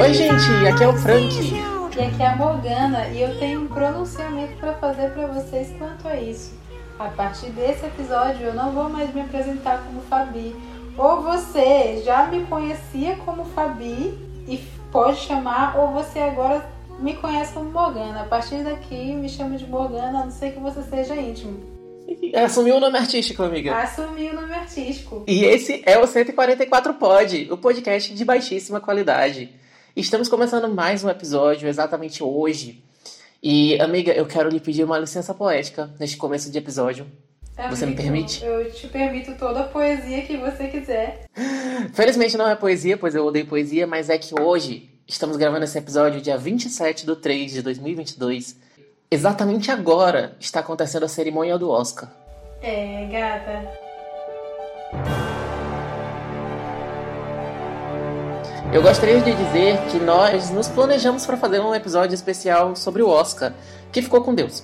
Oi, gente, aqui é o Frank. E aqui é a Morgana e eu tenho um pronunciamento para fazer para vocês quanto a isso. A partir desse episódio eu não vou mais me apresentar como Fabi. Ou você já me conhecia como Fabi e pode chamar, ou você agora me conhece como Morgana. A partir daqui me chama de Morgana, a não ser que você seja íntimo. Assumiu o nome artístico, amiga. Assumiu o nome artístico. E esse é o 144 Pod, o podcast de baixíssima qualidade. Estamos começando mais um episódio exatamente hoje. E, amiga, eu quero lhe pedir uma licença poética neste começo de episódio. Amigo, você me permite? Eu te permito toda a poesia que você quiser. Felizmente não é poesia, pois eu odeio poesia, mas é que hoje estamos gravando esse episódio dia 27 de 3 de 2022 Exatamente agora está acontecendo a cerimônia do Oscar. É, gata. Eu gostaria de dizer que nós nos planejamos para fazer um episódio especial sobre o Oscar, que ficou com Deus.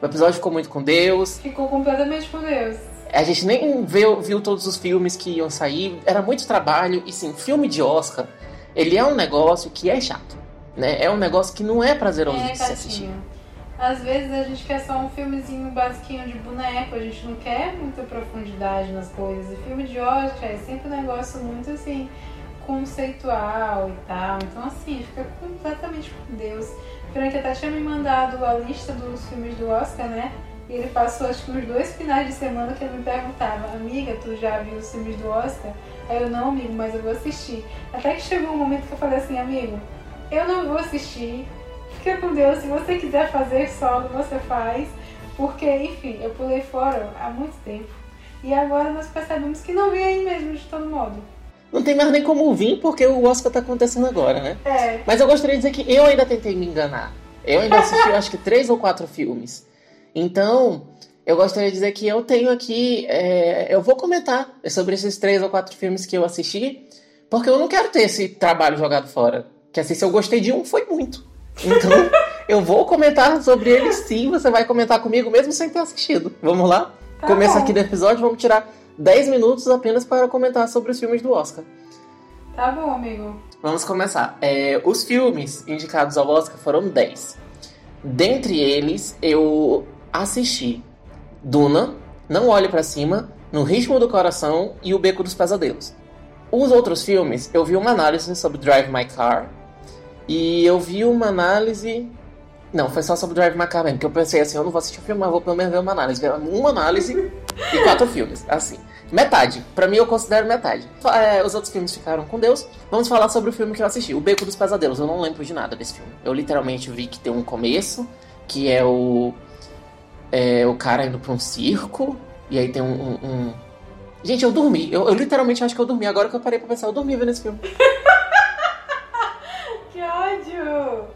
O episódio ficou muito com Deus. Ficou completamente com Deus. A gente nem viu, viu todos os filmes que iam sair, era muito trabalho. E sim, filme de Oscar, ele é um negócio que é chato. Né? É um negócio que não é prazeroso é, de se assistir. Às vezes a gente quer só um filmezinho basiquinho de boneco, a gente não quer muita profundidade nas coisas. E filme de Oscar é sempre um negócio muito assim, conceitual e tal. Então assim, fica completamente com Deus. Frank até tinha me mandado a lista dos filmes do Oscar, né? E ele passou acho que uns dois finais de semana que ele me perguntava, amiga, tu já viu os filmes do Oscar? Aí eu não, amigo, mas eu vou assistir. Até que chegou um momento que eu falei assim, amigo, eu não vou assistir, fica com Deus. Se você quiser fazer solo, você faz. Porque, enfim, eu pulei fora há muito tempo. E agora nós percebemos que não vem aí mesmo de todo modo. Não tem mais nem como vir, porque o Oscar tá acontecendo agora, né? É. Mas eu gostaria de dizer que eu ainda tentei me enganar. Eu ainda assisti, acho que, três ou quatro filmes. Então, eu gostaria de dizer que eu tenho aqui. É, eu vou comentar sobre esses três ou quatro filmes que eu assisti, porque eu não quero ter esse trabalho jogado fora. Que assim, se eu gostei de um, foi muito. Então, eu vou comentar sobre ele sim. Você vai comentar comigo mesmo sem ter assistido. Vamos lá? Tá Começa bom. aqui do episódio, vamos tirar 10 minutos apenas para comentar sobre os filmes do Oscar. Tá bom, amigo. Vamos começar. É, os filmes indicados ao Oscar foram 10. Dentre eles, eu assisti Duna, Não Olhe para Cima, No Ritmo do Coração e O Beco dos Pesadelos. Os outros filmes, eu vi uma análise sobre Drive My Car, e eu vi uma análise. Não, foi só sobre Drive My Car mesmo, que eu pensei assim, eu não vou assistir o filme, mas vou pelo menos ver uma análise. Uma análise e quatro filmes, assim. Metade. Pra mim eu considero metade. É, os outros filmes ficaram com Deus. Vamos falar sobre o filme que eu assisti, O Beco dos Pesadelos. Eu não lembro de nada desse filme. Eu literalmente vi que tem um começo, que é o. É, o cara indo pra um circo, e aí tem um. um- um- Gente, eu dormi. Eu, eu literalmente acho que eu dormi. Agora que eu parei pra pensar, eu dormi vendo esse filme. Ódio!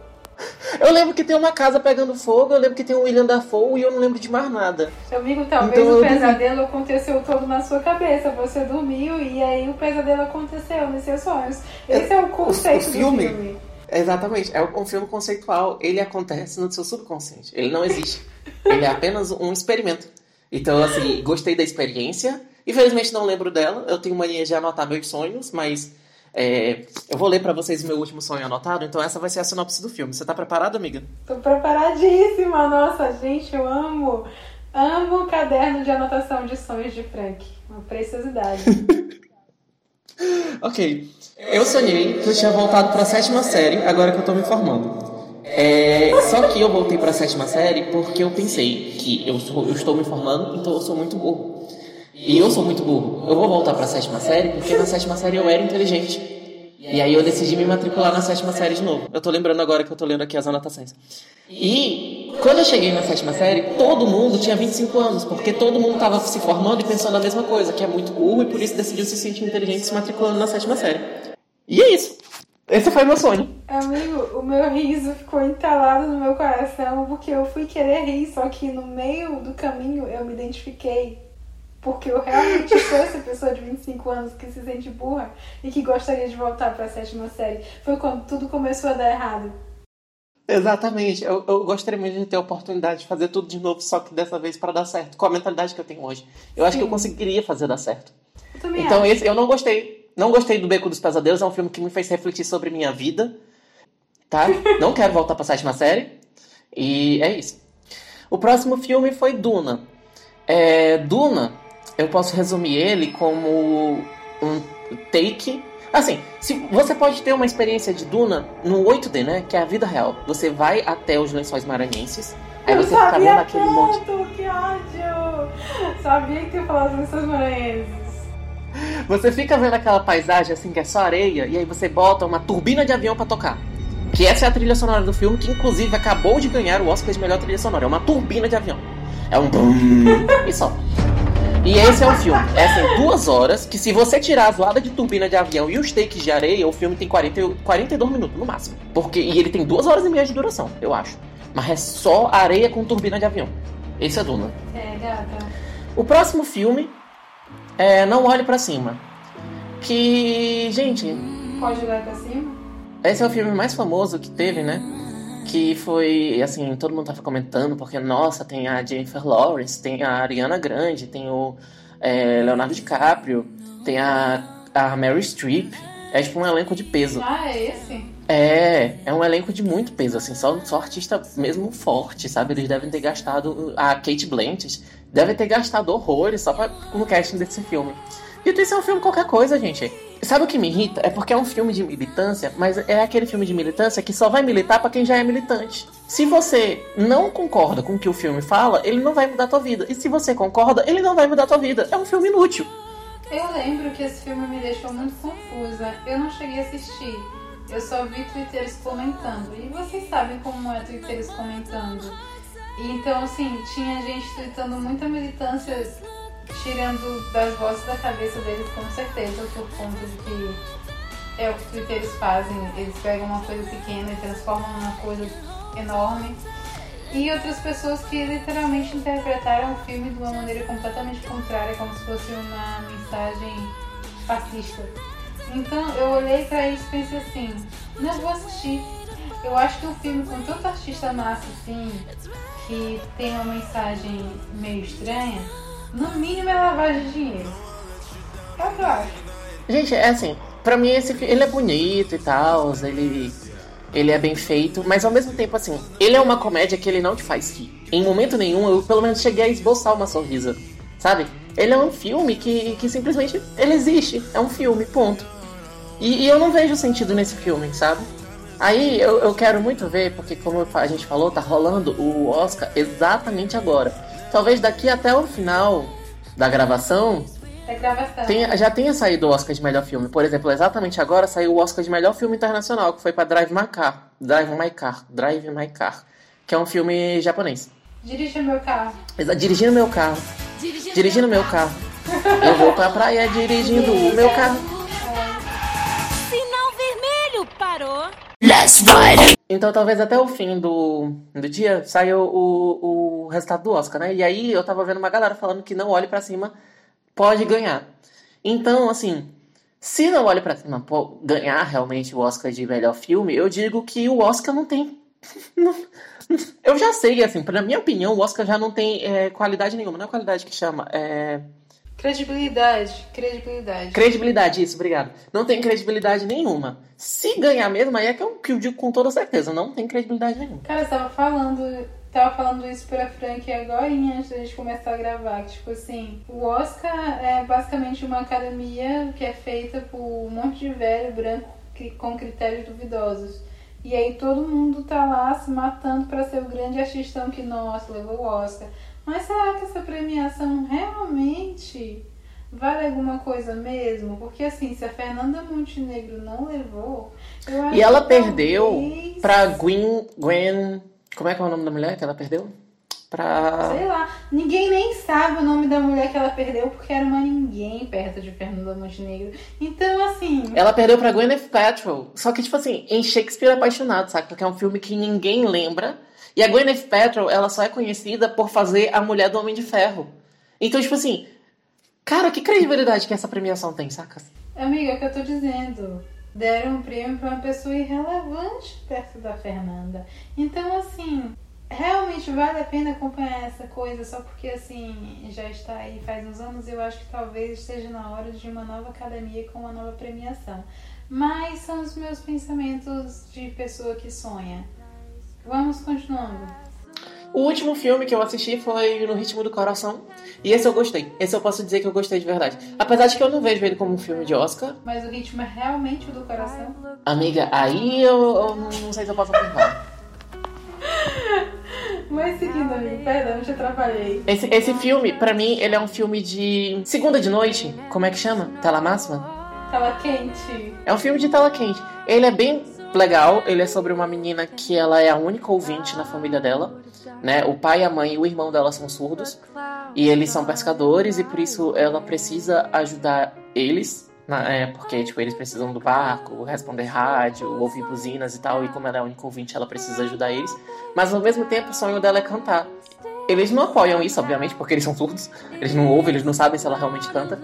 Eu lembro que tem uma casa pegando fogo, eu lembro que tem um William Dafoe e eu não lembro de mais nada. Amigo, talvez Então o pesadelo aconteceu todo na sua cabeça. Você dormiu e aí o pesadelo aconteceu nos seus sonhos. Esse é o conceito o filme? do filme. Exatamente, é um filme conceitual. Ele acontece no seu subconsciente. Ele não existe. Ele é apenas um experimento. Então, assim, gostei da experiência. Infelizmente não lembro dela. Eu tenho mania de anotar meus sonhos, mas é, eu vou ler pra vocês o meu último sonho anotado. Então essa vai ser a sinopse do filme. Você tá preparado, amiga? Tô preparadíssima, nossa, gente, eu amo. Amo o caderno de anotação de sonhos de Frank. Uma preciosidade. Ok. Eu sonhei que eu tinha voltado pra sétima série, agora que eu tô me formando. É, só que eu voltei pra sétima série porque eu pensei que eu, sou- eu estou me formando, então eu sou muito burro. E eu sou muito burro. Eu vou voltar pra sétima série porque na sétima série eu era inteligente. E aí eu decidi me matricular na sétima série de novo. Eu tô lembrando agora que eu tô lendo aqui as anotações. E quando eu cheguei na sétima série, todo mundo tinha 25 anos, porque todo mundo tava se formando e pensando a mesma coisa, que é muito burro e por isso decidiu se sentir inteligente se matriculando na sétima série. E é isso. Esse foi meu sonho. Amigo, o meu riso ficou entalado no meu coração porque eu fui querer rir, só que no meio do caminho eu me identifiquei. Porque eu realmente sou essa pessoa de 25 anos que se sente burra e que gostaria de voltar pra sétima série. Foi quando tudo começou a dar errado. Exatamente. Eu, eu gostaria muito de ter a oportunidade de fazer tudo de novo, só que dessa vez para dar certo. Com a mentalidade que eu tenho hoje. Eu acho que eu Sim. conseguiria fazer dar certo. Eu também Então acho. esse eu não gostei. Não gostei do Beco dos Pesadelos, é um filme que me fez refletir sobre minha vida. Tá? Não quero voltar pra sétima série. E é isso. O próximo filme foi Duna. É, Duna, eu posso resumir ele como um take. Assim, se você pode ter uma experiência de Duna no 8D, né? Que é a vida real. Você vai até os lençóis maranhenses. Aí eu você fica vendo aquele monte. tanto, que ódio! Sabia que tu ia falar sobre seus maranhenses. Você fica vendo aquela paisagem assim que é só areia, e aí você bota uma turbina de avião pra tocar. Que essa é a trilha sonora do filme, que inclusive acabou de ganhar o Oscar de melhor trilha sonora. É uma turbina de avião. É um brum e só. E esse é o filme. É assim, duas horas, que se você tirar as ladas de turbina de avião e os takes de areia, o filme tem 40, e- 42 minutos, no máximo. Porque, e ele tem duas horas e meia de duração, eu acho. Mas é só areia com turbina de avião. Esse é Duna. É, gata. O próximo filme é Não Olhe Pra Cima. Que, gente, Pode olhar pra cima? esse é o filme mais famoso que teve, né? Que foi, assim, todo mundo tava comentando, porque, nossa, tem a Jennifer Lawrence, tem a Ariana Grande, tem o é, Leonardo DiCaprio, tem a, a Mary Streep. É tipo um elenco de peso. Ah, é esse? É, é um elenco de muito peso, assim, só, só artista mesmo forte, sabe? Eles devem ter gastado. A Kate Blanchett deve ter gastado horrores só pra, no casting desse filme. E isso é um filme qualquer coisa, gente. Sabe o que me irrita? É porque é um filme de militância, mas é aquele filme de militância que só vai militar pra quem já é militante. Se você não concorda com o que o filme fala, ele não vai mudar a tua vida. E se você concorda, ele não vai mudar a tua vida. É um filme inútil. Eu lembro que esse filme me deixou muito confusa. Eu não cheguei a assistir. Eu só vi twitteiros comentando. E vocês sabem como é twitteiros comentando. Então, assim, tinha gente tweetando muita militância, tirando das vozes da cabeça deles, com certeza, por conta de que é o que twitteiros fazem. Eles pegam uma coisa pequena e transformam numa coisa enorme. E outras pessoas que literalmente interpretaram o filme de uma maneira completamente contrária, como se fosse uma mensagem fascista. Então eu olhei pra isso e pensei assim, não vou assistir. Eu acho que um filme com tanto artista massa assim, que tem uma mensagem meio estranha, no mínimo é lavagem de dinheiro. É o. Gente, é assim, pra mim esse ele é bonito e tal, ele ele é bem feito, mas ao mesmo tempo assim, ele é uma comédia que ele não te faz rir. Em momento nenhum eu pelo menos cheguei a esboçar uma sorrisa, sabe? Ele é um filme que, que simplesmente ele existe, é um filme, ponto. E, e eu não vejo sentido nesse filme, sabe? Aí eu, eu quero muito ver, porque como a gente falou, tá rolando o Oscar exatamente agora. Talvez daqui até o final da gravação É gravação. Tenha- já tenha saído o Oscar de melhor filme. Por exemplo, exatamente agora saiu o Oscar de melhor filme internacional, que foi pra Drive My Car. Drive My Car. Drive My Car. Que é um filme japonês. Dirija meu carro. Dirigindo meu carro. Dirigindo meu carro. Eu vou pra praia dirigindo o meu carro. Sinal vermelho, parou. Então talvez até o fim do, do dia saiu o, o resultado do Oscar, né? E aí eu tava vendo uma galera falando que não olhe pra cima pode ganhar. Então, assim, se não olhe pra cima pô, ganhar realmente o Oscar de melhor filme, eu digo que o Oscar não tem. eu já sei, assim, pra minha opinião, o Oscar já não tem é, qualidade nenhuma. Não é qualidade que chama, é. Credibilidade. Credibilidade. Credibilidade, isso, obrigado. Não tem credibilidade nenhuma. Se ganhar mesmo, aí é que eu, que eu digo com toda certeza, não tem credibilidade nenhuma. Cara, eu tava falando, tava falando isso pra Frank agora antes da gente começar a gravar. Que, tipo assim, o Oscar é basicamente uma academia que é feita por um monte de velho branco que, com critérios duvidosos. E aí todo mundo tá lá se matando pra ser o grande artistão que, nossa, levou o Oscar. Mas será que essa premiação realmente vale alguma coisa mesmo? Porque assim, se a Fernanda Montenegro não levou, eu acho E ela que perdeu talvez- pra Gwen, Gwen. Como é que é o nome da mulher que ela perdeu? Pra. Sei lá, ninguém nem sabe o nome da mulher que ela perdeu porque era uma ninguém perto de Fernanda Montenegro. Então, assim, Ela perdeu pra Gwyneth Paltrow. Só que, tipo assim, em Shakespeare Apaixonado, sabe? Porque é um filme que ninguém lembra. E a Gwyneth Paltrow, ela só é conhecida por fazer a mulher do Homem de Ferro. Então, tipo assim, cara, que credibilidade que essa premiação tem, saca? amiga, é o que eu tô dizendo. Deram um prêmio pra uma pessoa irrelevante perto da Fernanda. Então, assim, realmente vale a pena acompanhar essa coisa só porque assim já está aí faz uns anos eu acho que talvez esteja na hora de uma nova academia com uma nova premiação mas são os meus pensamentos de pessoa que sonha vamos continuando o último filme que eu assisti foi No Ritmo do Coração. E esse eu gostei. Esse eu posso dizer que eu gostei de verdade. Apesar de que eu não vejo ele como um filme de Oscar. Mas o ritmo é realmente o do coração? Amiga, aí eu, eu não sei se eu posso afirmar. Mas seguindo, amigo, perdão, te atrapalhei. Esse, esse filme, pra mim, ele é um filme de segunda de noite. Como é que chama? Tela máxima? Tela quente. É um filme de tela quente. Ele é bem legal. Ele é sobre uma menina que ela é a única ouvinte na família dela né? O pai, a mãe e o irmão dela são surdos e eles são pescadores e por isso ela precisa ajudar eles, é, porque tipo eles precisam do barco, responder rádio, ouvir buzinas e tal. E como ela é a única ouvinte, ela precisa ajudar eles. Mas ao mesmo tempo, o sonho dela é cantar. Eles não apoiam isso, obviamente, porque eles são surdos. Eles não ouvem, eles não sabem se ela realmente canta.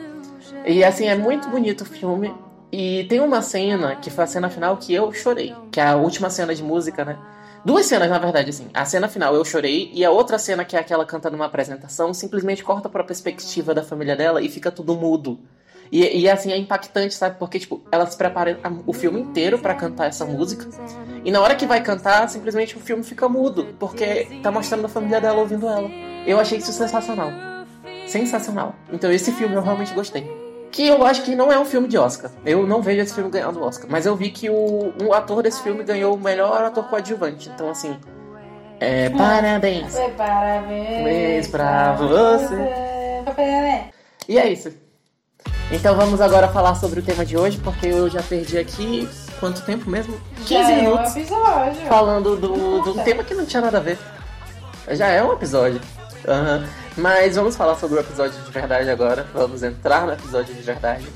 E assim, é muito bonito o filme. E tem uma cena, que foi a cena final, que eu chorei. Que é a última cena de música, né? Duas cenas, na verdade, assim. A cena final eu chorei, e a outra cena, que é aquela cantando uma apresentação, simplesmente corta pra perspectiva da família dela e fica tudo mudo. E, e assim, é impactante, sabe? Porque, tipo, ela se prepara o filme inteiro para cantar essa música. E na hora que vai cantar, simplesmente o filme fica mudo. Porque tá mostrando a família dela ouvindo ela. Eu achei isso sensacional. Sensacional. Então esse filme eu realmente gostei que eu acho que não é um filme de Oscar. Eu não vejo esse filme ganhando Oscar, mas eu vi que o, um ator desse filme ganhou o melhor ator coadjuvante. Então, assim, é, parabéns. É, parabéns pra você. E é isso. Então vamos agora falar sobre o tema de hoje, porque eu já perdi aqui quanto tempo mesmo? 15 já minutos. É um episódio. Falando do, do tema que não tinha nada a ver. Já é um episódio. Uhum. Mas vamos falar sobre o episódio de verdade agora. Vamos entrar no episódio de verdade.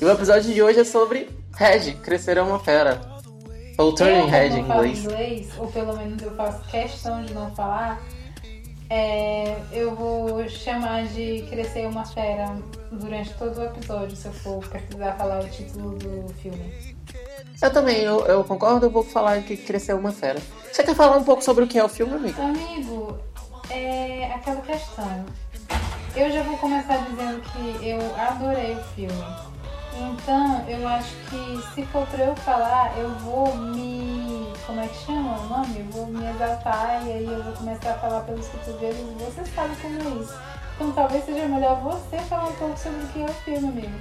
E o episódio de hoje é sobre Red, Crescer é uma Fera. Ou Turning Red em inglês. inglês. Ou pelo menos eu faço questão de não falar. É, eu vou chamar de Crescer uma Fera durante todo o episódio, se eu for precisar falar o título do filme. Eu também, eu, eu concordo, eu vou falar que Crescer uma Fera. Você quer falar um pouco sobre o que é o filme, amigo? Amigo, é aquela questão. Eu já vou começar dizendo que eu adorei o filme. Então, eu acho que se for pra eu falar, eu vou me. Como é que chama o nome? Eu vou me exaltar e aí eu vou começar a falar pelos cotovelos e você sabe como é isso. Então, talvez seja melhor você falar um pouco sobre o que é o filme, amigo.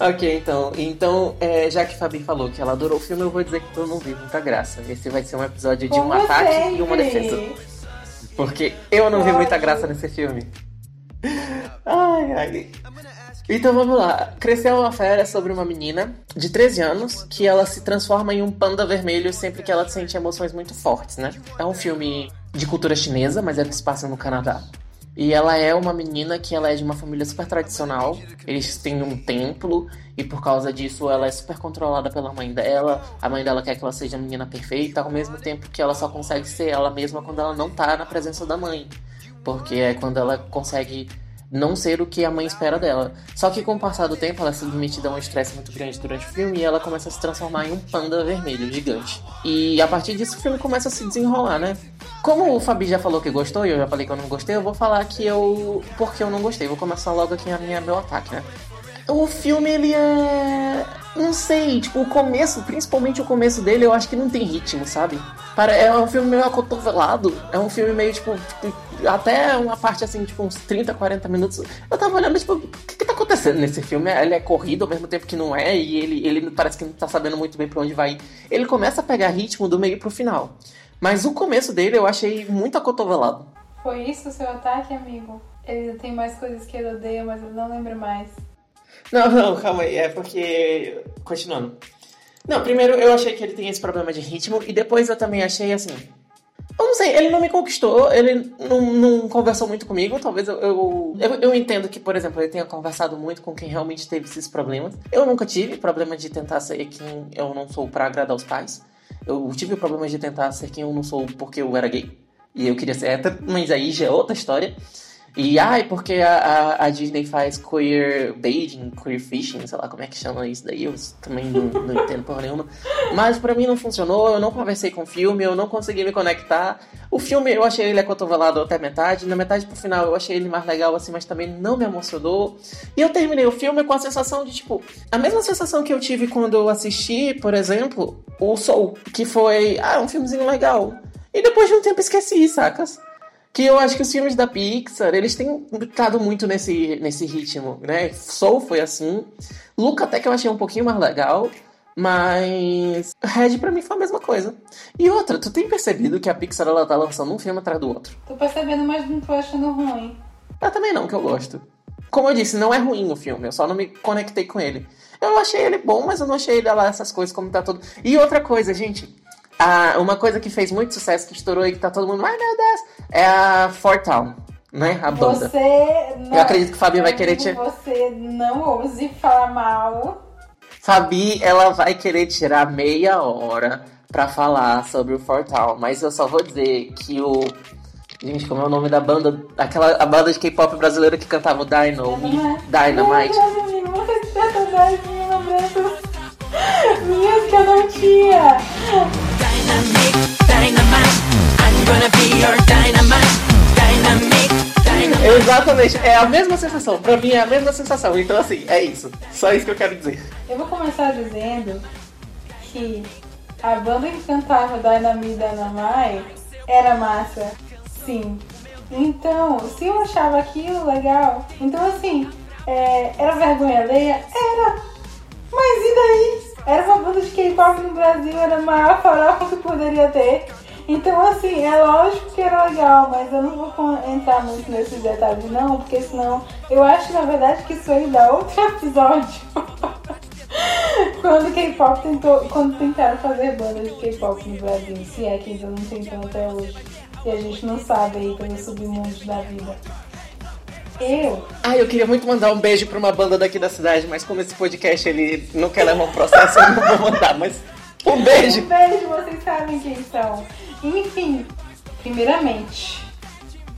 Ok, então. Então, é, já que Fabi falou que ela adorou o filme, eu vou dizer que eu não vi muita graça. Esse vai ser um episódio de Como um ataque sempre. e uma defesa. Porque eu não vi muita graça nesse filme. Ai, ai. Então vamos lá. Cresceu uma fera sobre uma menina de 13 anos que ela se transforma em um panda vermelho sempre que ela sente emoções muito fortes, né? É um filme de cultura chinesa, mas é que se passa no Canadá. E ela é uma menina que ela é de uma família super tradicional. Eles têm um templo e por causa disso ela é super controlada pela mãe dela. A mãe dela quer que ela seja a menina perfeita, ao mesmo tempo que ela só consegue ser ela mesma quando ela não tá na presença da mãe. Porque é quando ela consegue não ser o que a mãe espera dela. Só que com o passar do tempo, ela se submetida a um estresse muito grande durante o filme e ela começa a se transformar em um panda vermelho gigante. E a partir disso o filme começa a se desenrolar, né? Como o Fabi já falou que gostou e eu já falei que eu não gostei, eu vou falar que eu. porque eu não gostei. Vou começar logo aqui a minha, meu ataque, né? O filme, ele é. Não sei, tipo, o começo, principalmente o começo dele, eu acho que não tem ritmo, sabe? É um filme meio acotovelado. É um filme meio, tipo, tipo até uma parte assim, tipo, uns 30, 40 minutos. Eu tava olhando, tipo, o que, que tá acontecendo nesse filme? Ele é corrido ao mesmo tempo que não é, e ele, ele parece que não tá sabendo muito bem pra onde vai. Ele começa a pegar ritmo do meio pro final. Mas o começo dele eu achei muito acotovelado. Foi isso o seu ataque, amigo? Ele tem mais coisas que ele odeia, mas eu não lembro mais. Não, não, calma aí. É porque. Continuando. Não, primeiro eu achei que ele tem esse problema de ritmo, e depois eu também achei assim. Eu não sei, ele não me conquistou, ele não, não conversou muito comigo. Talvez eu, eu, eu, eu, entendo que, por exemplo, ele tenha conversado muito com quem realmente teve esses problemas. Eu nunca tive problema de tentar ser quem eu não sou para agradar os pais. Eu tive o problema de tentar ser quem eu não sou porque eu era gay. E eu queria ser hétero, mas aí já é outra história. E ai, porque a, a, a, Disney faz queer baiting, queer fishing, sei lá como é que chama isso daí, eu também não, não entendo porra nenhuma. Mas para mim não funcionou, eu não conversei com o filme, eu não consegui me conectar. O filme eu achei ele acotovelado até metade, na metade pro final eu achei ele mais legal assim, mas também não me emocionou. E eu terminei o filme com a sensação de tipo, a mesma sensação que eu tive quando eu assisti, por exemplo, o Soul, que foi, ah, um filmezinho legal. E depois de um tempo esqueci, sacas? Que eu acho que os filmes da Pixar, eles têm estado muito nesse, nesse ritmo, né? Soul foi assim. Luca até que eu achei um pouquinho mais legal, mas Red pra mim foi a mesma coisa. E outra, tu tem percebido que a Pixar ela tá lançando um filme atrás do outro? Tô percebendo, mas não tô achando ruim. Eu também não, que eu gosto. Como eu disse, não é ruim o filme, eu só não me conectei com ele. Eu achei ele bom, mas eu não achei ele lá essas coisas como tá todo. E outra coisa, gente, ah, uma coisa que fez muito sucesso, que estourou e que tá todo mundo, ai meu Deus, é a Fort Town, né? A banda. Você não, Eu acredito que o Fabi vai querer te. Você não ouse falar mal. Fabi, ela vai querer tirar meia hora pra falar sobre o Fort Town, mas eu só vou dizer que o. Gente, como é o nome da banda? Aquela a banda de K-pop brasileira que cantava o Dino, Dynamite. Dynamite. Minhas que eu não tinha. Exatamente, é a mesma sensação. Pra mim é a mesma sensação. Então, assim, é isso. Só isso que eu quero dizer. Eu vou começar dizendo que a banda que cantava Dynamite Dynamite era massa, sim. Então, se eu achava aquilo legal, então assim, é, era vergonha alheia? Era. Mas e daí? Uma banda de K-pop no Brasil, era a maior farofa que poderia ter. Então, assim, é lógico que era legal, mas eu não vou entrar muito nesses detalhes, não, porque senão eu acho, na verdade, que isso aí dá outro episódio. quando K-pop tentou, quando tentaram fazer banda de K-pop no Brasil, se é que ainda não tentam até hoje, e a gente não sabe aí pelos submundos da vida. Eu? Ah, eu queria muito mandar um beijo pra uma banda daqui da cidade, mas como esse podcast ele não quer levar um processo, eu não vou mandar, mas um beijo! Um beijo, vocês sabem quem são. Enfim, primeiramente,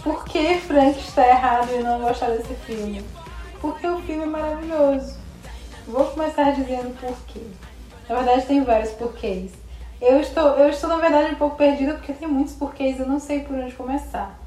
por que Frank está errado em não gostar desse filme? Porque o filme é maravilhoso. Vou começar dizendo por quê. Na verdade, tem vários porquês. Eu estou, eu estou, na verdade, um pouco perdida porque tem muitos porquês, eu não sei por onde começar.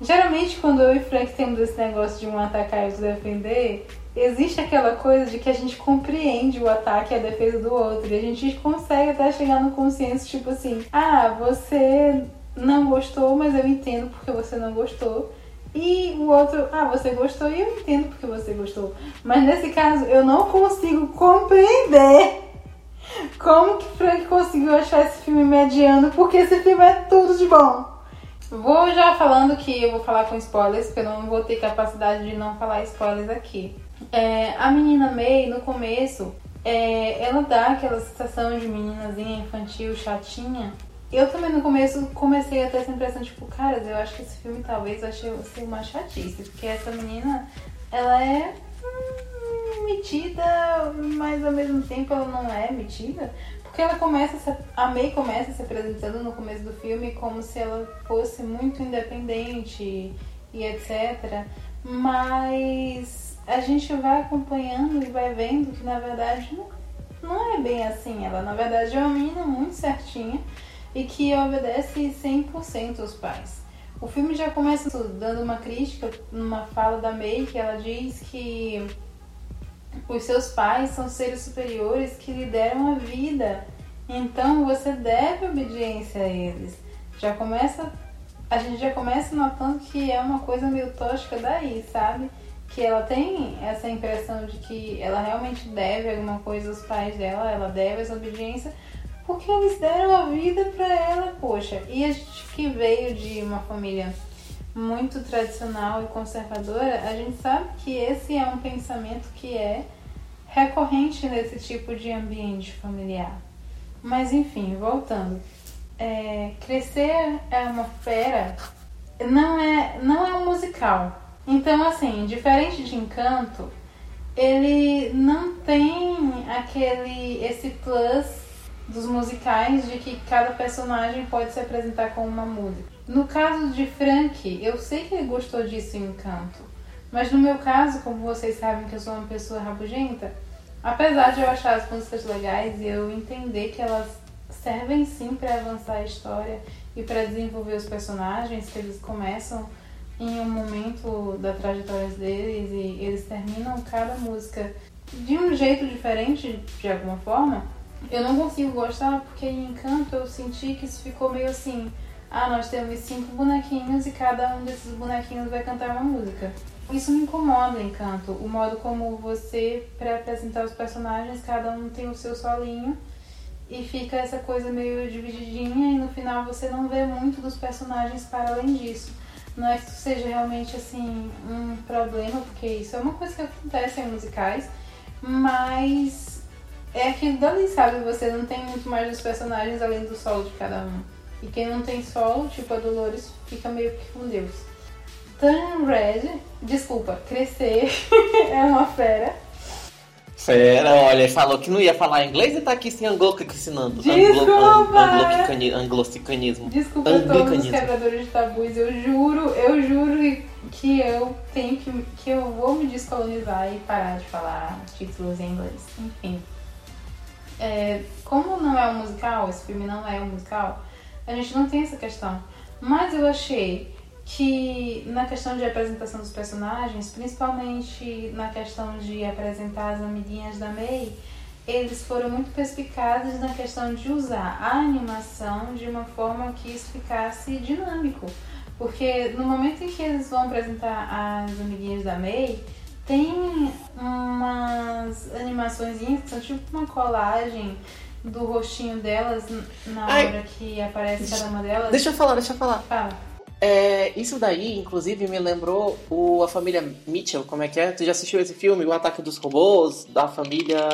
Geralmente, quando eu e Frank temos esse negócio de um atacar e outro defender, existe aquela coisa de que a gente compreende o ataque e a defesa do outro. E a gente consegue até chegar no consenso, tipo assim: ah, você não gostou, mas eu entendo porque você não gostou. E o outro, ah, você gostou e eu entendo porque você gostou. Mas nesse caso, eu não consigo compreender como que Frank conseguiu achar esse filme mediano, porque esse filme é tudo de bom. Vou já falando que eu vou falar com spoilers, porque eu não vou ter capacidade de não falar spoilers aqui. É, a menina May, no começo, é, ela dá aquela sensação de meninazinha infantil, chatinha. Eu também no começo comecei a ter essa impressão, tipo, caras, eu acho que esse filme talvez achei ser uma chatice, porque essa menina, ela é hum, metida, mas ao mesmo tempo ela não é metida. Porque ela começa, a May começa se apresentando no começo do filme como se ela fosse muito independente e etc. Mas a gente vai acompanhando e vai vendo que na verdade não, não é bem assim. Ela na verdade é uma menina muito certinha e que obedece 100% aos pais. O filme já começa dando uma crítica numa fala da May que ela diz que os seus pais são seres superiores que lhe deram a vida. Então você deve obediência a eles. Já começa, a gente já começa notando que é uma coisa meio tosca daí, sabe? Que ela tem essa impressão de que ela realmente deve alguma coisa aos pais dela, ela deve essa obediência, porque eles deram a vida para ela, poxa. E a gente que veio de uma família muito tradicional e conservadora, a gente sabe que esse é um pensamento que é recorrente nesse tipo de ambiente familiar. Mas enfim, voltando. É, crescer é uma fera não é, não é um musical. Então, assim, diferente de Encanto, ele não tem aquele esse plus dos musicais de que cada personagem pode se apresentar com uma música. No caso de Frank, eu sei que ele gostou disso em Encanto. Mas no meu caso, como vocês sabem que eu sou uma pessoa rabugenta, apesar de eu achar as músicas legais e eu entender que elas servem sim para avançar a história e para desenvolver os personagens, que eles começam em um momento da trajetória deles e eles terminam cada música de um jeito diferente, de alguma forma, eu não consigo gostar porque em Encanto eu senti que isso ficou meio assim. Ah, nós temos cinco bonequinhos e cada um desses bonequinhos vai cantar uma música. Isso me incomoda em Encanto, o modo como você, para apresentar os personagens, cada um tem o seu solinho e fica essa coisa meio divididinha e no final você não vê muito dos personagens para além disso. Não é que isso seja realmente assim um problema, porque isso é uma coisa que acontece em musicais, mas é aquilo dali, sabe? Você não tem muito mais dos personagens além do solo de cada um. E quem não tem solo, tipo a Dolores, fica meio que com Deus. Turn Red, desculpa, crescer é uma fera. Fera, olha, falou que não ia falar inglês e tá aqui se ensinando. Desculpa! Anglocicanismo. Desculpa todos os quebradores de tabus, eu juro, eu juro que eu tenho que, que eu vou me descolonizar e parar de falar títulos em inglês. Enfim. É, como não é um musical, esse filme não é um musical, a gente não tem essa questão. Mas eu achei que na questão de apresentação dos personagens, principalmente na questão de apresentar as amiguinhas da May, eles foram muito perspicazes na questão de usar a animação de uma forma que isso ficasse dinâmico. Porque no momento em que eles vão apresentar as amiguinhas da May, tem umas animações que são tipo uma colagem do rostinho delas na Ai, hora que aparece cada uma delas. Deixa eu falar, deixa eu falar. Fala. É, isso daí, inclusive, me lembrou o, a família Mitchell, como é que é? Tu já assistiu esse filme, O Ataque dos Robôs, da família...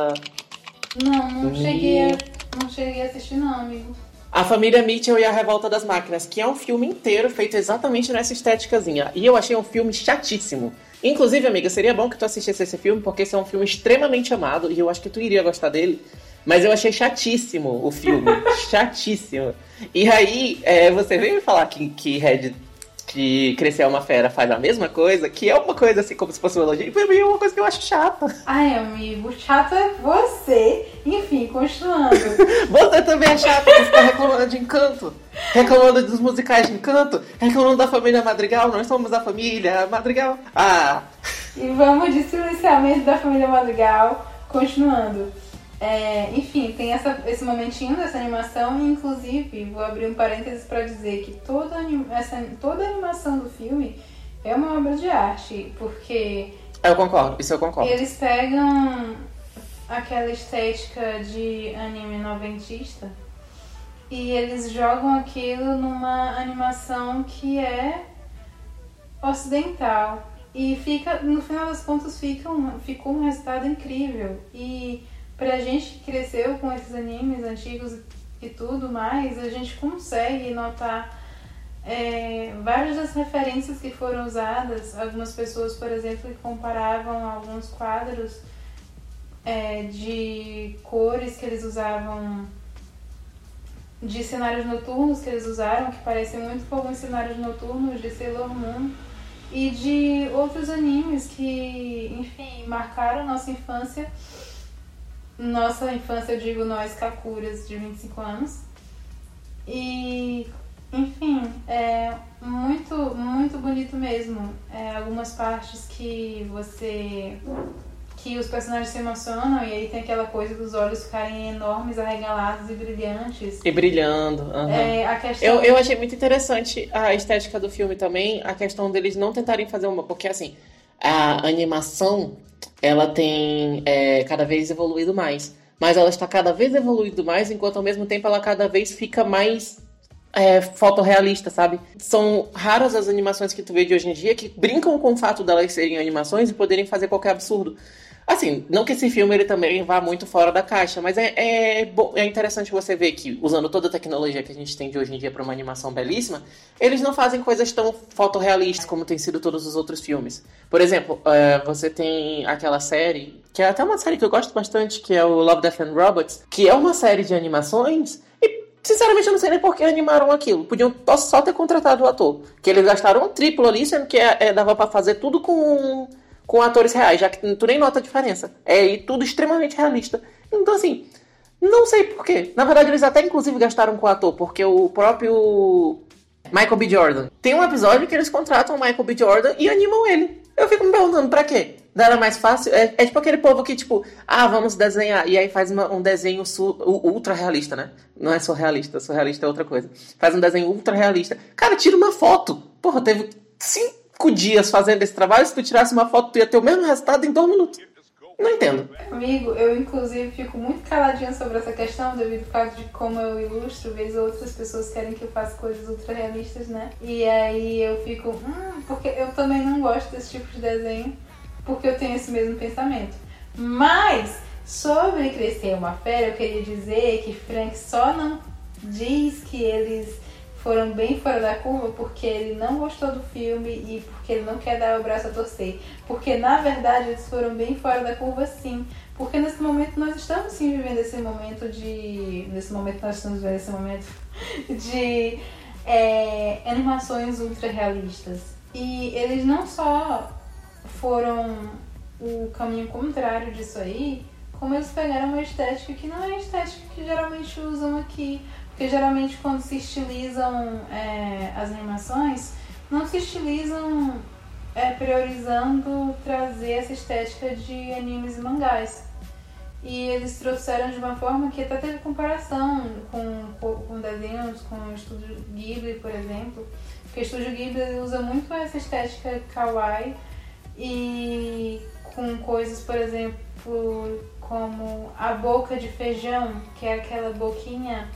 Não, não, cheguei, a, não cheguei a assistir não, amigo. A Família Mitchell e a Revolta das Máquinas, que é um filme inteiro feito exatamente nessa estéticazinha. E eu achei um filme chatíssimo. Inclusive, amiga, seria bom que tu assistisse esse filme, porque esse é um filme extremamente amado e eu acho que tu iria gostar dele. Mas eu achei chatíssimo o filme. chatíssimo. E aí, é, você veio me falar que, que Red que Crescer é uma Fera faz a mesma coisa, que é uma coisa assim, como se fosse um elogio, pra mim é uma coisa que eu acho chata. Ai, amigo, chato é você. Enfim, continuando. você também é chato, você tá reclamando de encanto. Reclamando dos musicais de encanto, reclamando da família Madrigal, nós somos a família Madrigal. Ah! E vamos de silenciamento da família Madrigal, continuando. É, enfim, tem essa, esse momentinho dessa animação, e inclusive vou abrir um parênteses para dizer que toda, essa, toda a animação do filme é uma obra de arte, porque. Eu concordo, isso eu concordo. Eles pegam aquela estética de anime noventista e eles jogam aquilo numa animação que é ocidental. E fica, no final das contas, fica um, ficou um resultado incrível. E pra gente que cresceu com esses animes antigos e tudo mais, a gente consegue notar é, várias das referências que foram usadas. Algumas pessoas, por exemplo, que comparavam alguns quadros é, de cores que eles usavam, de cenários noturnos que eles usaram, que parecem muito com alguns cenários noturnos de Sailor Moon. E de outros animes que, enfim, marcaram nossa infância nossa infância, eu digo nós, Kakuras, de 25 anos. E, enfim, é muito, muito bonito mesmo. É, algumas partes que você. que os personagens se emocionam e aí tem aquela coisa dos olhos ficarem enormes, arregalados e brilhantes. E brilhando. Uhum. É, a questão... eu, eu achei muito interessante a estética do filme também, a questão deles não tentarem fazer uma. Porque assim, a animação ela tem é, cada vez evoluído mais. Mas ela está cada vez evoluindo mais, enquanto ao mesmo tempo ela cada vez fica mais é, fotorrealista, sabe? São raras as animações que tu vê de hoje em dia que brincam com o fato delas serem animações e poderem fazer qualquer absurdo. Assim, não que esse filme ele também vá muito fora da caixa, mas é, é, é interessante você ver que, usando toda a tecnologia que a gente tem de hoje em dia para uma animação belíssima, eles não fazem coisas tão fotorrealistas como tem sido todos os outros filmes. Por exemplo, uh, você tem aquela série, que é até uma série que eu gosto bastante, que é o Love, Death and Robots, que é uma série de animações Sinceramente, eu não sei nem por que animaram aquilo. Podiam só ter contratado o ator. Que eles gastaram um triplo ali, sendo que é, é, dava para fazer tudo com, com atores reais, já que tu nem nota a diferença. É e tudo extremamente realista. Então, assim, não sei por quê. Na verdade, eles até inclusive gastaram com o ator, porque o próprio Michael B. Jordan. Tem um episódio que eles contratam o Michael B. Jordan e animam ele. Eu fico me perguntando, pra quê? Não era mais fácil? É, é tipo aquele povo que, tipo, ah, vamos desenhar. E aí faz uma, um desenho ultra realista, né? Não é surrealista, surrealista é outra coisa. Faz um desenho ultra realista. Cara, tira uma foto. Porra, teve cinco dias fazendo esse trabalho. Se tu tirasse uma foto, tu ia ter o mesmo resultado em dois minutos. Não entendo. Amigo, eu inclusive fico muito caladinha sobre essa questão devido ao fato de como eu ilustro, vez outras pessoas querem que eu faça coisas ultra realistas, né? E aí eu fico, hum, porque eu também não gosto desse tipo de desenho porque eu tenho esse mesmo pensamento. Mas, sobre Crescer uma Fera, eu queria dizer que Frank só não diz que eles foram bem fora da curva porque ele não gostou do filme e porque ele não quer dar o braço a torcer. Porque, na verdade, eles foram bem fora da curva sim. Porque nesse momento nós estamos sim vivendo esse momento de. Nesse momento nós estamos vivendo esse momento de é, animações ultra realistas. E eles não só foram o caminho contrário disso aí, como eles pegaram uma estética que não é a estética que geralmente usam aqui. Porque geralmente quando se estilizam é, as animações, não se estilizam é, priorizando trazer essa estética de animes e mangás. E eles trouxeram de uma forma que até teve comparação com, com desenhos, com o estúdio Ghibli, por exemplo. Porque o estúdio Ghibli usa muito essa estética kawaii e com coisas, por exemplo, como a boca de feijão, que é aquela boquinha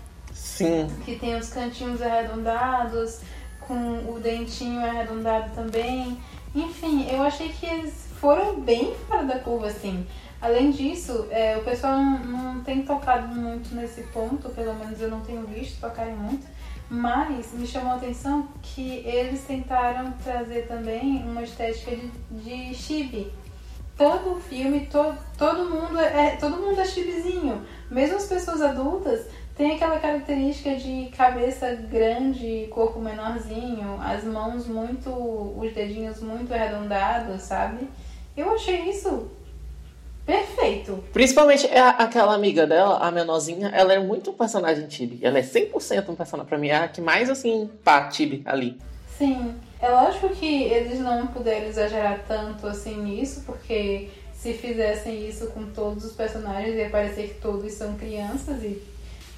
Sim. que tem os cantinhos arredondados, com o dentinho arredondado também. Enfim, eu achei que eles foram bem fora da curva, assim. Além disso, é, o pessoal não, não tem tocado muito nesse ponto, pelo menos eu não tenho visto tocarem muito. Mas me chamou a atenção que eles tentaram trazer também uma estética de, de chibi. Todo filme, to, todo mundo é todo mundo é chibizinho. Mesmo as pessoas adultas têm aquela característica de cabeça grande, corpo menorzinho, as mãos muito, os dedinhos muito arredondados, sabe? Eu achei isso Perfeito. Principalmente é aquela amiga dela, a menorzinha, ela é muito um personagem Tibi. Ela é 100% um personagem pra mim, é a que mais assim, pá, Tibi ali. Sim. É lógico que eles não puderam exagerar tanto assim nisso, porque se fizessem isso com todos os personagens ia parecer que todos são crianças e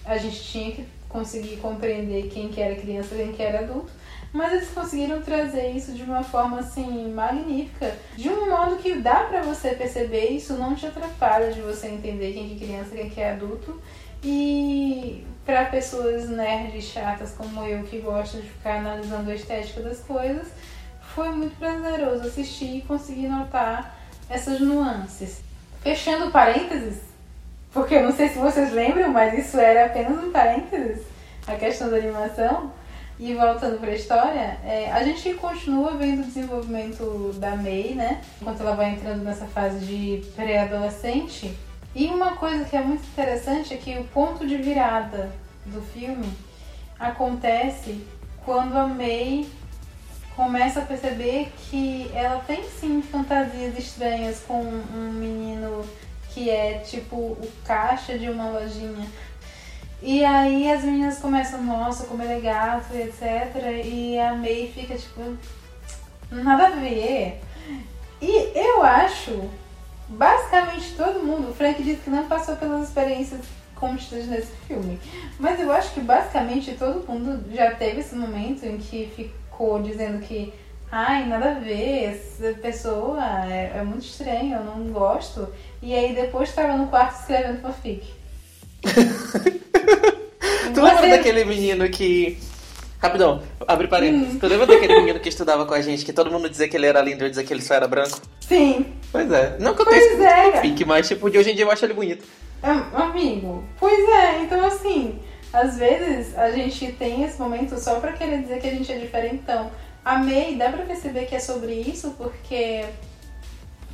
a gente tinha que conseguir compreender quem que era criança e quem que era adulto. Mas eles conseguiram trazer isso de uma forma assim magnífica, de um modo que dá para você perceber, isso não te atrapalha de você entender quem que é criança, quem que é adulto. E para pessoas nerds chatas como eu que gostam de ficar analisando a estética das coisas, foi muito prazeroso assistir e conseguir notar essas nuances. Fechando parênteses, porque eu não sei se vocês lembram, mas isso era apenas um parênteses, a questão da animação. E voltando para a história, é, a gente continua vendo o desenvolvimento da May, né? Enquanto ela vai entrando nessa fase de pré-adolescente. E uma coisa que é muito interessante é que o ponto de virada do filme acontece quando a May começa a perceber que ela tem sim fantasias estranhas com um menino que é tipo o caixa de uma lojinha e aí as meninas começam, nossa, como ele é gato, etc. E a May fica tipo, nada a ver. E eu acho, basicamente todo mundo, o Frank disse que não passou pelas experiências contidas nesse filme. Mas eu acho que basicamente todo mundo já teve esse momento em que ficou dizendo que ai, nada a ver, essa pessoa é, é muito estranha, eu não gosto. E aí depois estava no quarto escrevendo fanfic. tu lembra daquele menino que. Rapidão, abre parênteses. Hum. Tu lembra daquele menino que estudava com a gente, que todo mundo dizia que ele era lindo e eu dizia que ele só era branco? Sim. Pois é. Não que eu pois é. Fique, mas tipo, de hoje em dia eu acho ele bonito. Amigo, pois é, então assim, às vezes a gente tem esse momento só pra querer dizer que a gente é diferentão. A May, dá pra perceber que é sobre isso, porque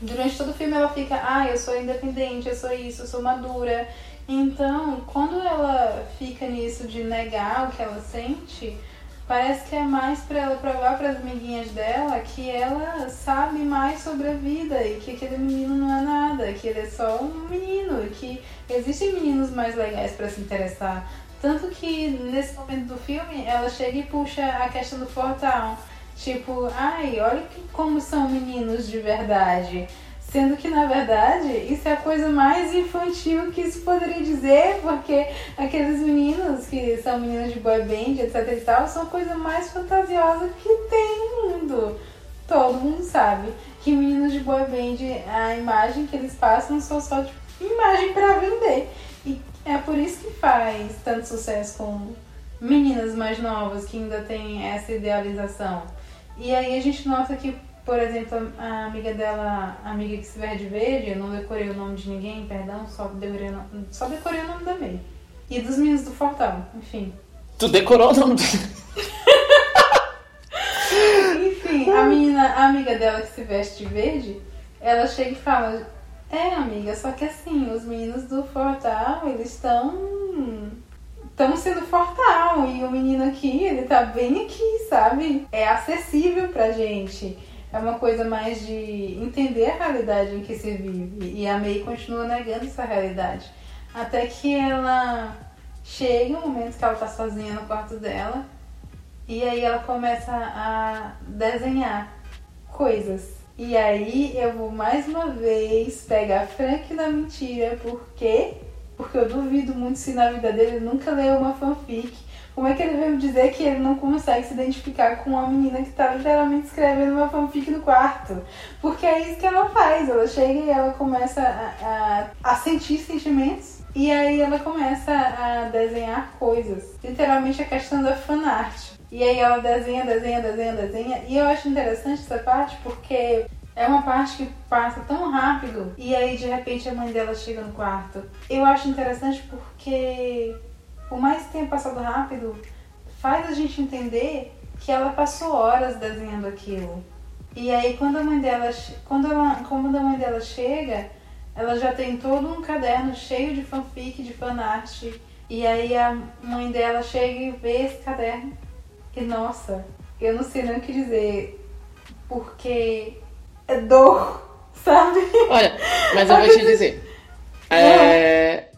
Durante todo o filme ela fica, ah, eu sou independente, eu sou isso, eu sou madura. Então, quando ela fica nisso de negar o que ela sente, parece que é mais para ela provar para as amiguinhas dela que ela sabe mais sobre a vida e que aquele menino não é nada, que ele é só um menino, que existem meninos mais legais para se interessar. Tanto que nesse momento do filme ela chega e puxa a questão do Fortal. Tipo, ai, olha que, como são meninos de verdade. Sendo que, na verdade, isso é a coisa mais infantil que se poderia dizer, porque aqueles meninos que são meninos de boy band, etc e tal, são a coisa mais fantasiosa que tem no mundo. Todo mundo sabe que meninos de boy band, a imagem que eles passam são só tipo, imagem para vender. E é por isso que faz tanto sucesso com meninas mais novas que ainda têm essa idealização. E aí a gente nota que por exemplo, a amiga dela, a amiga que se veste de verde, eu não decorei o nome de ninguém, perdão, só decorei, só decorei o nome da May. E dos meninos do Fortal, enfim. Tu decorou o nome do... Enfim, a menina, a amiga dela que se veste de verde, ela chega e fala, é amiga, só que assim, os meninos do Fortal, eles estão estão sendo fortal e o menino aqui, ele tá bem aqui, sabe? É acessível pra gente é uma coisa mais de entender a realidade em que se vive. E a May continua negando essa realidade. Até que ela chega um momento que ela tá sozinha no quarto dela. E aí ela começa a desenhar coisas. E aí eu vou mais uma vez pegar Frank na mentira. Por quê? Porque eu duvido muito se na vida dele nunca leu uma fanfic como é que ele veio dizer que ele não consegue se identificar com uma menina que tá literalmente escrevendo uma fanfic no quarto? Porque é isso que ela faz. Ela chega e ela começa a, a, a sentir sentimentos e aí ela começa a desenhar coisas. Literalmente a questão da fanart. E aí ela desenha, desenha, desenha, desenha. E eu acho interessante essa parte porque é uma parte que passa tão rápido e aí de repente a mãe dela chega no quarto. Eu acho interessante porque por mais que tenha passado rápido, faz a gente entender que ela passou horas desenhando aquilo. E aí quando a mãe dela, quando, ela, quando a mãe dela chega, ela já tem todo um caderno cheio de fanfic, de fanart. E aí a mãe dela chega e vê esse caderno. E nossa, eu não sei nem o que dizer. Porque dor, sabe? Olha, mas eu vou te dizer. É,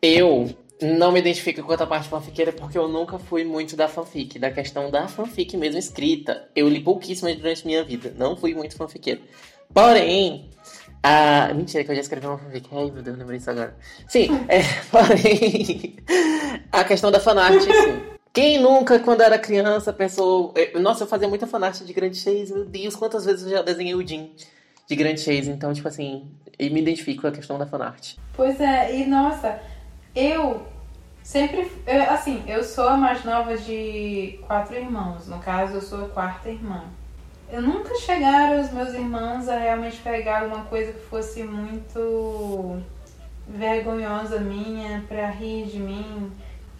eu não me identifico com outra parte fanfiqueira porque eu nunca fui muito da fanfic, da questão da fanfic mesmo escrita. Eu li pouquíssimas durante minha vida, não fui muito fanfiqueiro. Porém, a... Mentira, que eu já escrevi uma fanfic. Ai, meu Deus, lembrei isso agora. Sim, é, porém, a questão da fanart, sim. Quem nunca, quando era criança, pensou. Nossa, eu fazia muita fanart de Grande Chase, meu Deus, quantas vezes eu já desenhei o Jim de Grande Chase. Então, tipo assim, eu me identifico com a questão da fanart. Pois é, e nossa, eu sempre, eu, assim, eu sou a mais nova de quatro irmãos. No caso, eu sou a quarta irmã. Eu nunca chegaram os meus irmãos a realmente pegar alguma coisa que fosse muito vergonhosa minha pra rir de mim.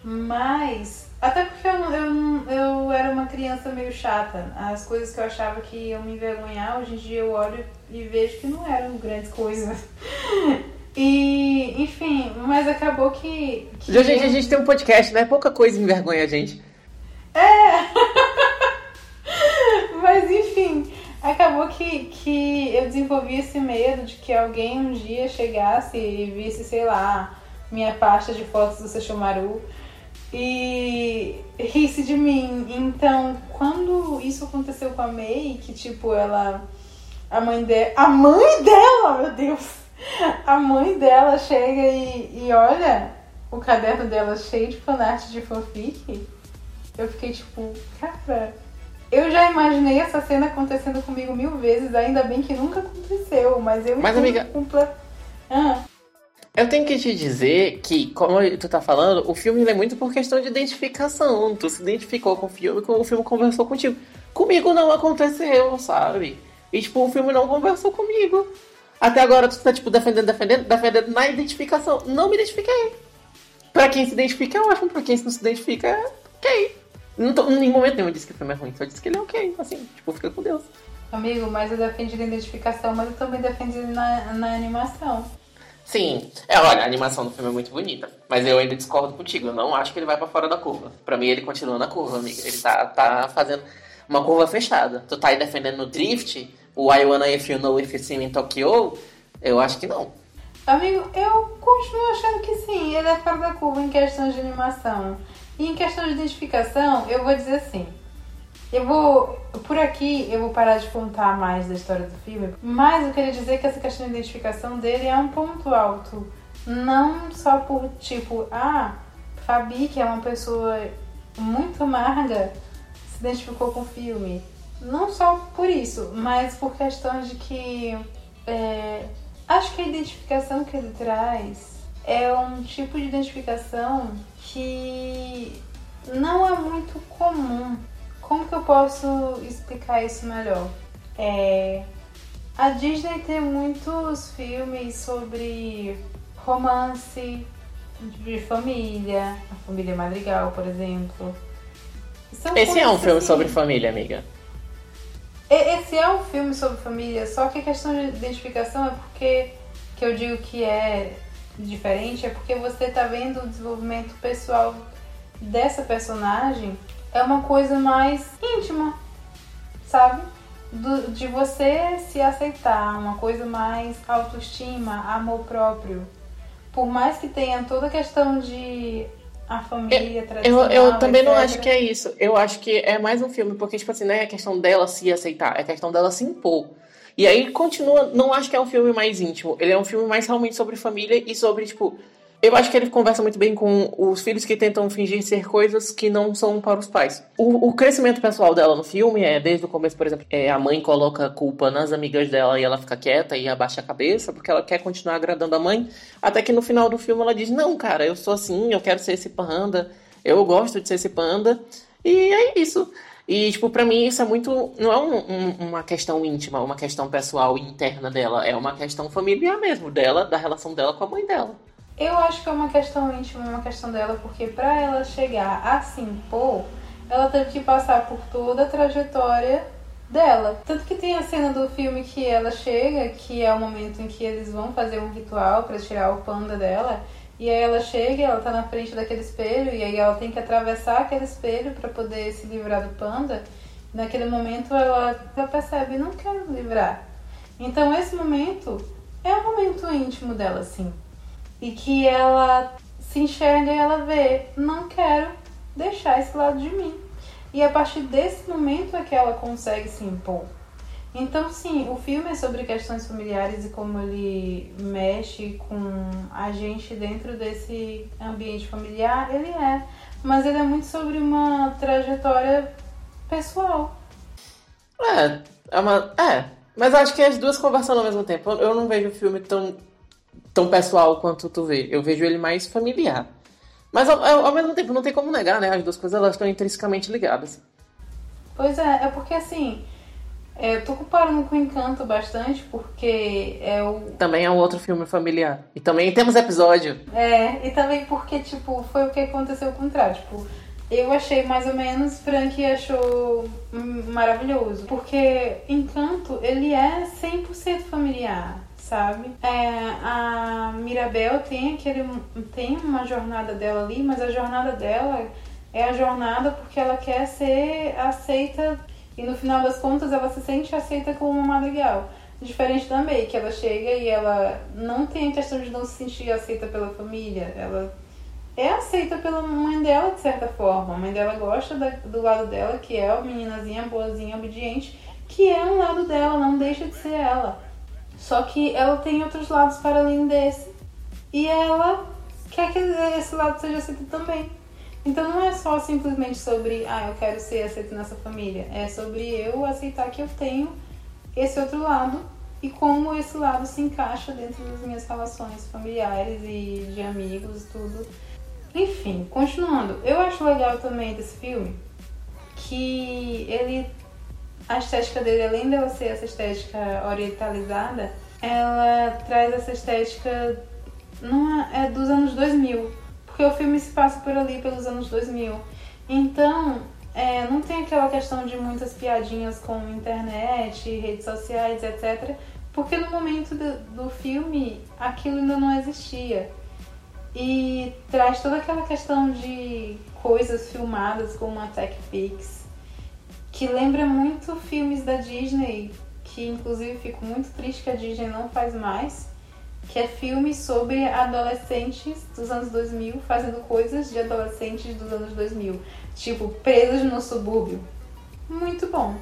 Mas, até porque eu, eu, eu era uma criança meio chata. As coisas que eu achava que iam me envergonhar, hoje em dia eu olho e vejo que não eram grandes coisas. E, enfim, mas acabou que. que gente, eu... a gente tem um podcast, não é pouca coisa envergonha a gente. É! mas enfim, acabou que, que eu desenvolvi esse medo de que alguém um dia chegasse e visse, sei lá, minha pasta de fotos do Sesshomaru e risse de mim. Então, quando isso aconteceu com a May, que tipo, ela. A mãe dela. A mãe dela, meu Deus! A mãe dela chega e, e olha o caderno dela cheio de fanart de fanfic. Eu fiquei tipo, cara, eu já imaginei essa cena acontecendo comigo mil vezes, ainda bem que nunca aconteceu, mas eu Mas amiga, complet... ah. Eu tenho que te dizer que, como tu tá falando, o filme é muito por questão de identificação. Tu se identificou com o filme, o filme conversou contigo. Comigo não aconteceu, sabe? E tipo, o filme não conversou comigo. Até agora tu tá, tipo, defendendo, defendendo, defendendo na identificação. Não me identifiquei. Pra quem se identifica é ótimo, pra quem não se identifica é ok. Não tô, em nenhum momento nenhum eu disse que o filme é ruim, só disse que ele é ok, assim, tipo, fica com Deus. Amigo, mas eu defendi na identificação, mas eu também defendi na, na animação. Sim, é, olha, a animação do filme é muito bonita, mas eu ainda discordo contigo. Eu não acho que ele vai para fora da curva. Para mim, ele continua na curva, amiga. Ele tá, tá fazendo uma curva fechada. Tu tá aí defendendo o Drift, o I Wanna If You Know If You in Tokyo? Eu acho que não. Amigo, eu continuo achando que sim, ele é fora da curva em questão de animação. E em questão de identificação, eu vou dizer assim. Eu vou, por aqui, eu vou parar de contar mais da história do filme, mas eu queria dizer que essa questão de identificação dele é um ponto alto. Não só por tipo, ah, Fabi, que é uma pessoa muito amarga, se identificou com o filme. Não só por isso, mas por questão de que é, acho que a identificação que ele traz é um tipo de identificação que não é muito comum como que eu posso explicar isso melhor? É, a Disney tem muitos filmes sobre romance de família, a família Madrigal, por exemplo. São Esse é um filme assim. sobre família, amiga. Esse é um filme sobre família, só que a questão de identificação é porque que eu digo que é diferente, é porque você está vendo o desenvolvimento pessoal dessa personagem é uma coisa mais íntima, sabe? Do, de você se aceitar, uma coisa mais autoestima, amor próprio. Por mais que tenha toda a questão de a família tradicional. Eu, eu também etc. não acho que é isso. Eu acho que é mais um filme, porque, tipo assim, não é a questão dela se aceitar, é a questão dela se impor. E aí continua, não acho que é um filme mais íntimo. Ele é um filme mais realmente sobre família e sobre, tipo, eu acho que ele conversa muito bem com os filhos que tentam fingir ser coisas que não são para os pais. O, o crescimento pessoal dela no filme é, desde o começo, por exemplo, é, a mãe coloca a culpa nas amigas dela e ela fica quieta e abaixa a cabeça porque ela quer continuar agradando a mãe. Até que no final do filme ela diz: Não, cara, eu sou assim, eu quero ser esse panda, eu gosto de ser esse panda. E é isso. E, tipo, pra mim isso é muito. Não é um, um, uma questão íntima, uma questão pessoal interna dela. É uma questão familiar mesmo, dela, da relação dela com a mãe dela. Eu acho que é uma questão íntima, uma questão dela, porque para ela chegar a se impor, ela teve que passar por toda a trajetória dela. Tanto que tem a cena do filme que ela chega, que é o momento em que eles vão fazer um ritual para tirar o panda dela. E aí ela chega, ela tá na frente daquele espelho e aí ela tem que atravessar aquele espelho para poder se livrar do panda. Naquele momento ela, ela percebe, não quero livrar. Então esse momento é um momento íntimo dela, assim e que ela se enxerga e ela vê, não quero deixar esse lado de mim. E a partir desse momento é que ela consegue se impor. Então, sim, o filme é sobre questões familiares e como ele mexe com a gente dentro desse ambiente familiar, ele é. Mas ele é muito sobre uma trajetória pessoal. É, é uma. É. Mas acho que as duas conversando ao mesmo tempo. Eu não vejo o filme tão tão pessoal quanto tu vê. Eu vejo ele mais familiar. Mas ao, ao, mesmo tempo, não tem como negar, né? As duas coisas elas estão intrinsecamente ligadas. Pois é, é porque assim. É, eu tô comparando com Encanto bastante, porque é o. Também é um outro filme familiar. E também temos episódio. É, e também porque, tipo, foi o que aconteceu com o contrário. Tipo, eu achei mais ou menos, Frank achou maravilhoso. Porque Encanto, ele é 100% familiar sabe? É, a Mirabel tem aquele tem uma jornada dela ali, mas a jornada dela é a jornada porque ela quer ser aceita e no final das contas ela se sente aceita como uma madrigal. Diferente da May, que ela chega e ela não tem a questão de não se sentir aceita pela família, ela é aceita pela mãe dela de certa forma. A mãe dela gosta da, do lado dela, que é a meninazinha boazinha, obediente, que é um lado dela, não deixa de ser ela. Só que ela tem outros lados para além desse. E ela quer que esse lado seja aceito também. Então não é só simplesmente sobre, ah, eu quero ser aceito nessa família. É sobre eu aceitar que eu tenho esse outro lado e como esse lado se encaixa dentro das minhas relações familiares e de amigos e tudo. Enfim, continuando, eu acho legal também desse filme que ele a estética dele, além dela ser essa estética orientalizada, ela traz essa estética numa, é dos anos 2000, porque o filme se passa por ali pelos anos 2000. Então, é, não tem aquela questão de muitas piadinhas com internet, redes sociais, etc. Porque no momento do, do filme aquilo ainda não existia. E traz toda aquela questão de coisas filmadas com uma Tech Pix, que lembra muito filmes da Disney, que inclusive fico muito triste que a Disney não faz mais, que é filme sobre adolescentes dos anos 2000 fazendo coisas de adolescentes dos anos 2000, tipo Presos no Subúrbio. Muito bom.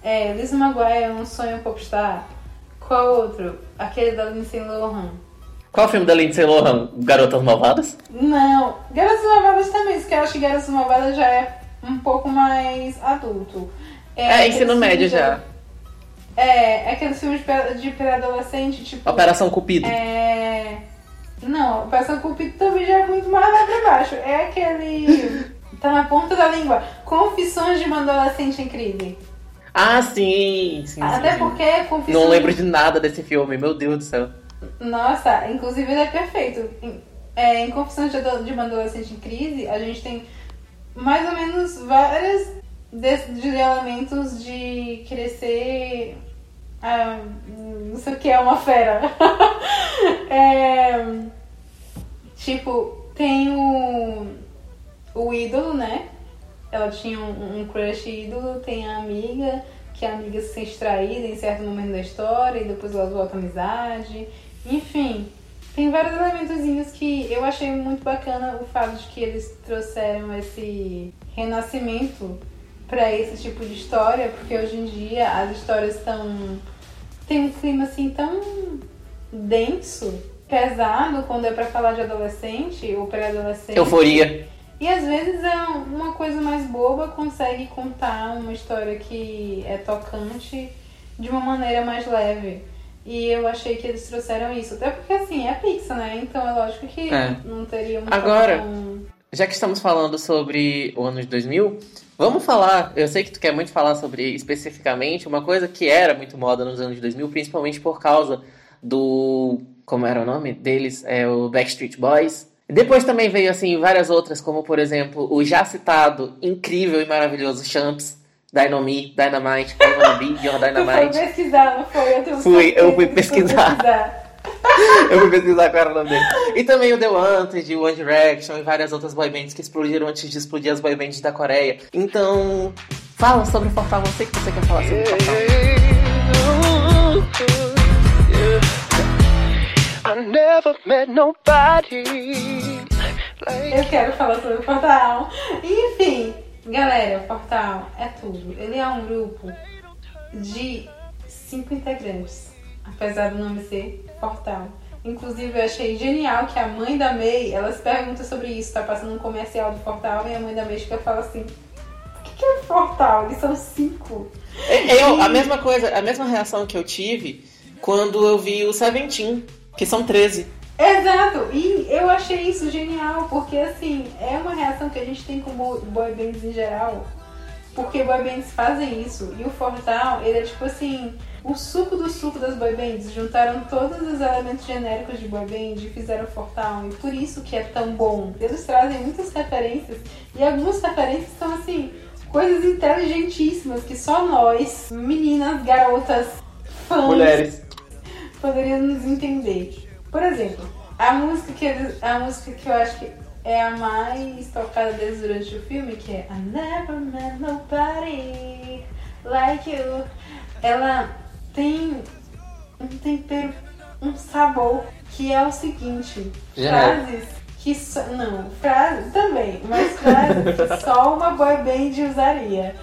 É, Liz Maguire, Um Sonho Popstar. Qual outro? Aquele da Lindsay Lohan. Qual o filme da Lindsay Lohan? Garotas Malvadas? Não, Garotas Malvadas também, porque eu acho que Garotas Malvadas já é um pouco mais adulto. É, ensino aqueles médio já. de- É, é aqueles filmes de pré- de pré-adolescente, tipo. Operação Cupido. É. Não, Operação Cupido também já é muito mais lá pra baixo. É aquele. tá na ponta da língua. Confissões de uma adolescente em crise. Ah, sim, sim, sim, Até sim. porque Confissões. Não lembro de nada desse filme, meu Deus do céu. Nossa, inclusive ele é perfeito. Em, é, em Confissões de, de uma Adolescente em Crise, a gente tem mais ou menos vários desses de crescer. ah, não sei o que é uma fera. É, tipo, tem o, o ídolo, né? Ela tinha um, um crush ídolo, tem a amiga, que a amiga se sente traída em certo momento da história e depois elas voltam à amizade. Enfim, tem vários elementozinhos que eu achei muito bacana o fato de que eles trouxeram esse renascimento para esse tipo de história, porque hoje em dia as histórias estão tem um clima assim tão denso, pesado quando é pra falar de adolescente ou pré-adolescente. Euforia. E às vezes é uma coisa mais boba consegue contar uma história que é tocante de uma maneira mais leve. E eu achei que eles trouxeram isso. Até porque assim, é Pixar, né? Então é lógico que É. não teria um Agora- tão- Já que estamos falando sobre o ano de 2000, vamos falar. Eu sei que tu quer muito falar sobre especificamente uma coisa que era muito moda nos anos 2000, principalmente por causa do. Como era o nome deles? É o Backstreet Boys. Depois também veio assim várias outras, como por exemplo o já citado incrível e maravilhoso Champs, Dynamite, Dynamite, I Wanna Be Your Tu foi Dynamite. pesquisar, não foi? Eu Fui, eu fui pesquisar. Eu fui pesquisar qual era o nome dele. E também o The Wanted, o One Direction e várias outras boybands que explodiram antes de explodir as boybands da Coreia. Então, fala sobre o Portal. Eu sei que você quer falar sobre o Portal. I never met nobody like Eu quero falar sobre o Portal. Enfim, galera, o Portal é tudo. Ele é um grupo de cinco integrantes, apesar do nome ser Portal. Inclusive, eu achei genial que a mãe da May, ela se pergunta sobre isso, tá passando um comercial do Portal e a mãe da May e fala assim: O que que é Portal? Eles são cinco. Eu, a mesma coisa, a mesma reação que eu tive quando eu vi o Seventeen, que são 13. Exato, e eu achei isso genial, porque assim, é uma reação que a gente tem com bo- boy bands em geral, porque boy bands fazem isso, e o Fortal, ele é tipo assim, o suco do suco das boy bands, juntaram todos os elementos genéricos de boy band e fizeram Fortal, e por isso que é tão bom. Eles trazem muitas referências, e algumas referências são assim, coisas inteligentíssimas que só nós, meninas, garotas, fãs, Mulheres. poderíamos entender. Por exemplo, a música que eles- a música que eu acho que é a mais tocada deles durante o filme, que é I Never Met Nobody Like You. Ela tem um tempero, um sabor que é o seguinte: Genérico. frases que só, não, frases também, mas frases que só uma boy band usaria.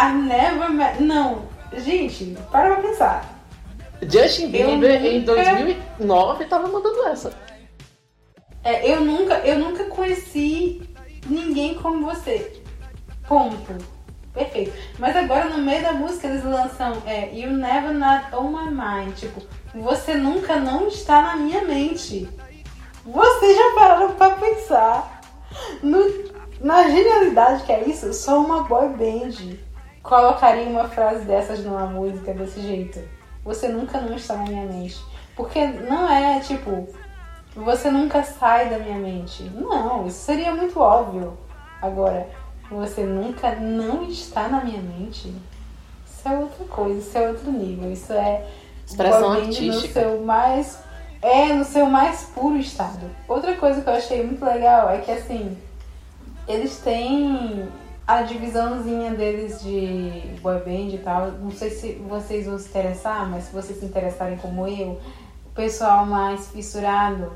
I never met, não, gente, para pra pensar. Justin Bieber Eu em nunca- 2009 tava mandando essa. É, eu nunca, eu nunca conheci ninguém como você. Ponto. Perfeito. Mas agora no meio da música eles lançam é, You Never Not On My Mind. Tipo, você nunca não está na minha mente. Vocês já pararam pra pensar no- na genialidade que é isso? Sou uma boy band. Colocaria uma frase dessas numa música desse jeito. Você nunca não está na minha mente. Porque não é tipo, você nunca sai da minha mente. Não, isso seria muito óbvio. Agora, você nunca não está na minha mente, isso é outra coisa, isso é outro nível. Isso é Expressão boy band no artística. seu mais é no seu mais puro estado. Outra coisa que eu achei muito legal é que assim, eles têm a divisãozinha deles de boy band e tal. Não sei se vocês vão se interessar, mas se vocês se interessarem como eu, o pessoal mais fissurado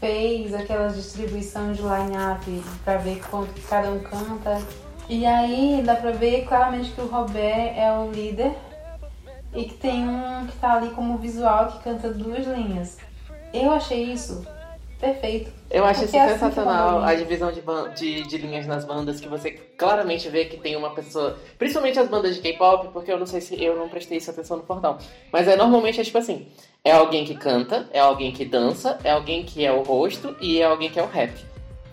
fez aquela distribuição de line-up pra ver quanto que cada um canta. E aí dá pra ver claramente que o Robert é o líder e que tem um que tá ali como visual que canta duas linhas. Eu achei isso perfeito. Eu acho Porque isso é assim é sensacional, uma a divisão de, de, de linhas nas bandas, que você claramente vê que tem uma pessoa, principalmente as bandas de K-pop, porque eu não sei se eu não prestei isso atenção no portal, mas é normalmente é tipo assim, é alguém que canta, é alguém que dança, é alguém que é o rosto e é alguém que é o rap.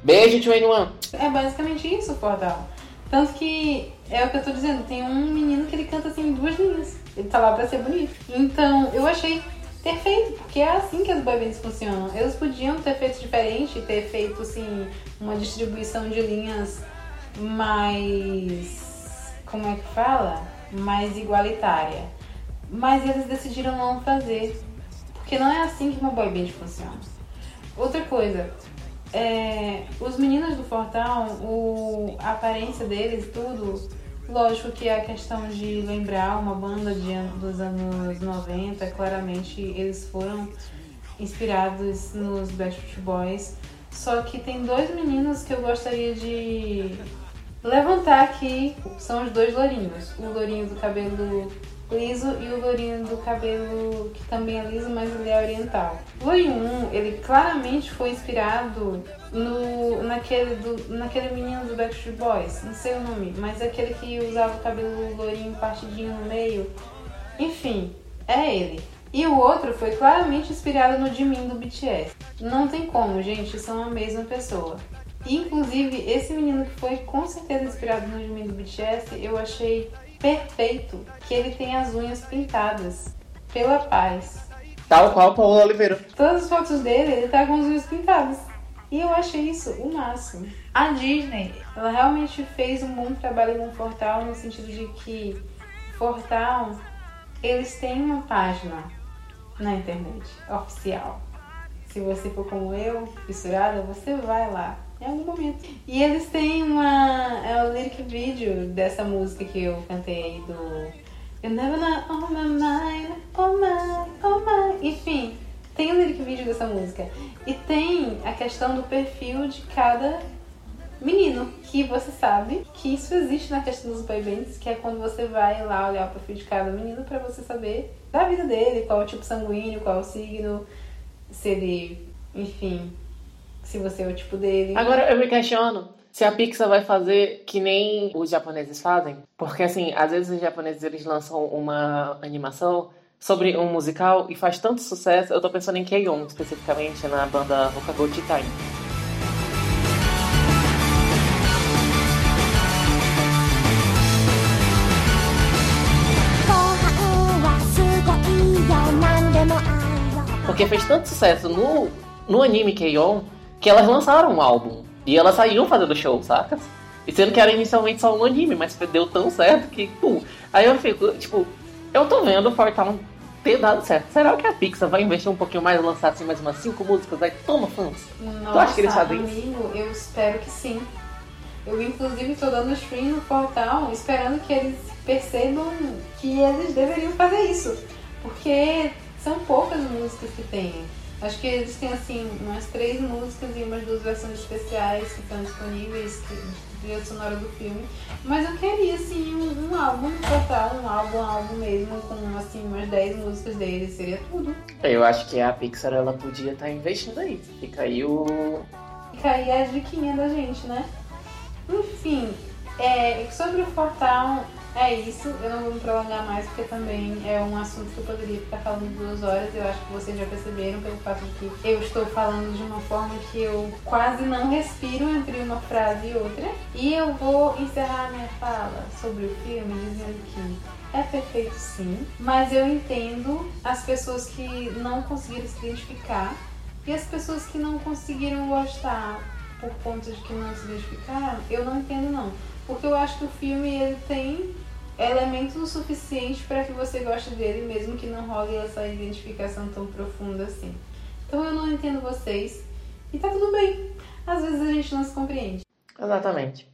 Beijo, 21! É basicamente isso o portal. Tanto que é o que eu tô dizendo, tem um menino que ele canta assim duas linhas. Ele tá lá pra ser bonito. Então eu achei perfeito, porque é assim que as boy funcionam. Eles podiam ter feito diferente, ter feito assim uma distribuição de linhas mais como é que fala? Mais igualitária. Mas eles decidiram não fazer. Porque não é assim que uma boy band funciona. Outra coisa, é, os meninos do Fortão, o, a aparência deles, tudo, lógico que a questão de lembrar uma banda de, dos anos 90, claramente eles foram inspirados nos Backstreet Boys. Só que tem dois meninos que eu gostaria de levantar aqui, são os dois lourinhos. O lourinho do cabelo liso e o lourinho do cabelo que também é liso, mas ele é oriental. Lourinho 1, ele claramente foi inspirado no, naquele, do, naquele menino do Backstreet Boys, não sei o nome, mas aquele que usava o cabelo lourinho partidinho no meio. Enfim, é ele. E o outro foi claramente inspirado no Jimin do BTS. Não tem como, gente, são a mesma pessoa. Inclusive, esse menino que foi com certeza inspirado no Jimin do BTS, eu achei perfeito que ele tem as unhas pintadas pela paz. Tal qual Paulo Oliveira. Todas as fotos dele, ele tá com as unhas pintadas. E eu achei isso o máximo. A Disney, ela realmente fez um bom trabalho com Fortal no sentido de que Fortal, eles têm uma página na internet oficial. Se você for como eu, fissurada, você vai lá em algum momento. E eles têm uma. É o lyric video dessa música que eu cantei do. You never know on my mind, oh my, oh my. Enfim, tem o lyric video dessa música. E tem a questão do perfil de cada menino. Que você sabe que isso existe na questão dos boy bands, que é quando você vai lá olhar o perfil de cada menino pra você saber da vida dele, qual é o tipo sanguíneo, qual é o signo, se ele, enfim, se você é o tipo dele. Agora eu me questiono se a Pixar vai fazer que nem os japoneses fazem, porque assim, às vezes os japoneses eles lançam uma animação sobre um musical e faz tanto sucesso, eu tô pensando em K-On! especificamente na banda Rokagochi Time. Porque fez tanto sucesso no, no anime K-On! Que elas lançaram um álbum. E elas saíram fazendo show, sacas? E sendo que era inicialmente só um anime, mas deu tão certo que, pum. Aí eu fico, tipo, eu tô vendo o Fortown ter dado certo. Será que a Pixar vai investir um pouquinho mais e lançar assim mais umas cinco músicas? Aí toma fãs. Nossa, acha que eles fazem isso? amigo, eu espero que sim. Eu, inclusive, tô dando stream no portal esperando que eles percebam que eles deveriam fazer isso. Porque são poucas músicas que tem. Acho que eles têm, assim, umas três músicas e umas duas versões especiais que estão disponíveis, que, trilha sonora do filme. Mas eu queria, assim, um, um álbum no portal, um álbum, um álbum mesmo, com, assim, umas 10 músicas deles. Seria tudo. Eu acho que a Pixar ela podia estar investindo aí. Fica aí o. Fica aí a diquinha da gente, né? Enfim, é, sobre o portal, é isso. Eu não vou me prolongar mais, porque também é um assunto que eu poderia ficar falando duas horas. Eu acho que vocês já perceberam pelo fato de que eu estou falando de uma forma que eu quase não respiro entre uma frase e outra. E eu vou encerrar minha fala sobre o filme dizendo que é perfeito sim, mas eu entendo as pessoas que não conseguiram se identificar e as pessoas que não conseguiram gostar por conta de que não se identificaram, eu não entendo não. Porque eu acho que o filme ele tem elementos o suficiente para que você goste dele, mesmo que não role essa identificação tão profunda assim. Então eu não entendo vocês e tá tudo bem. Às vezes a gente não se compreende. Exatamente.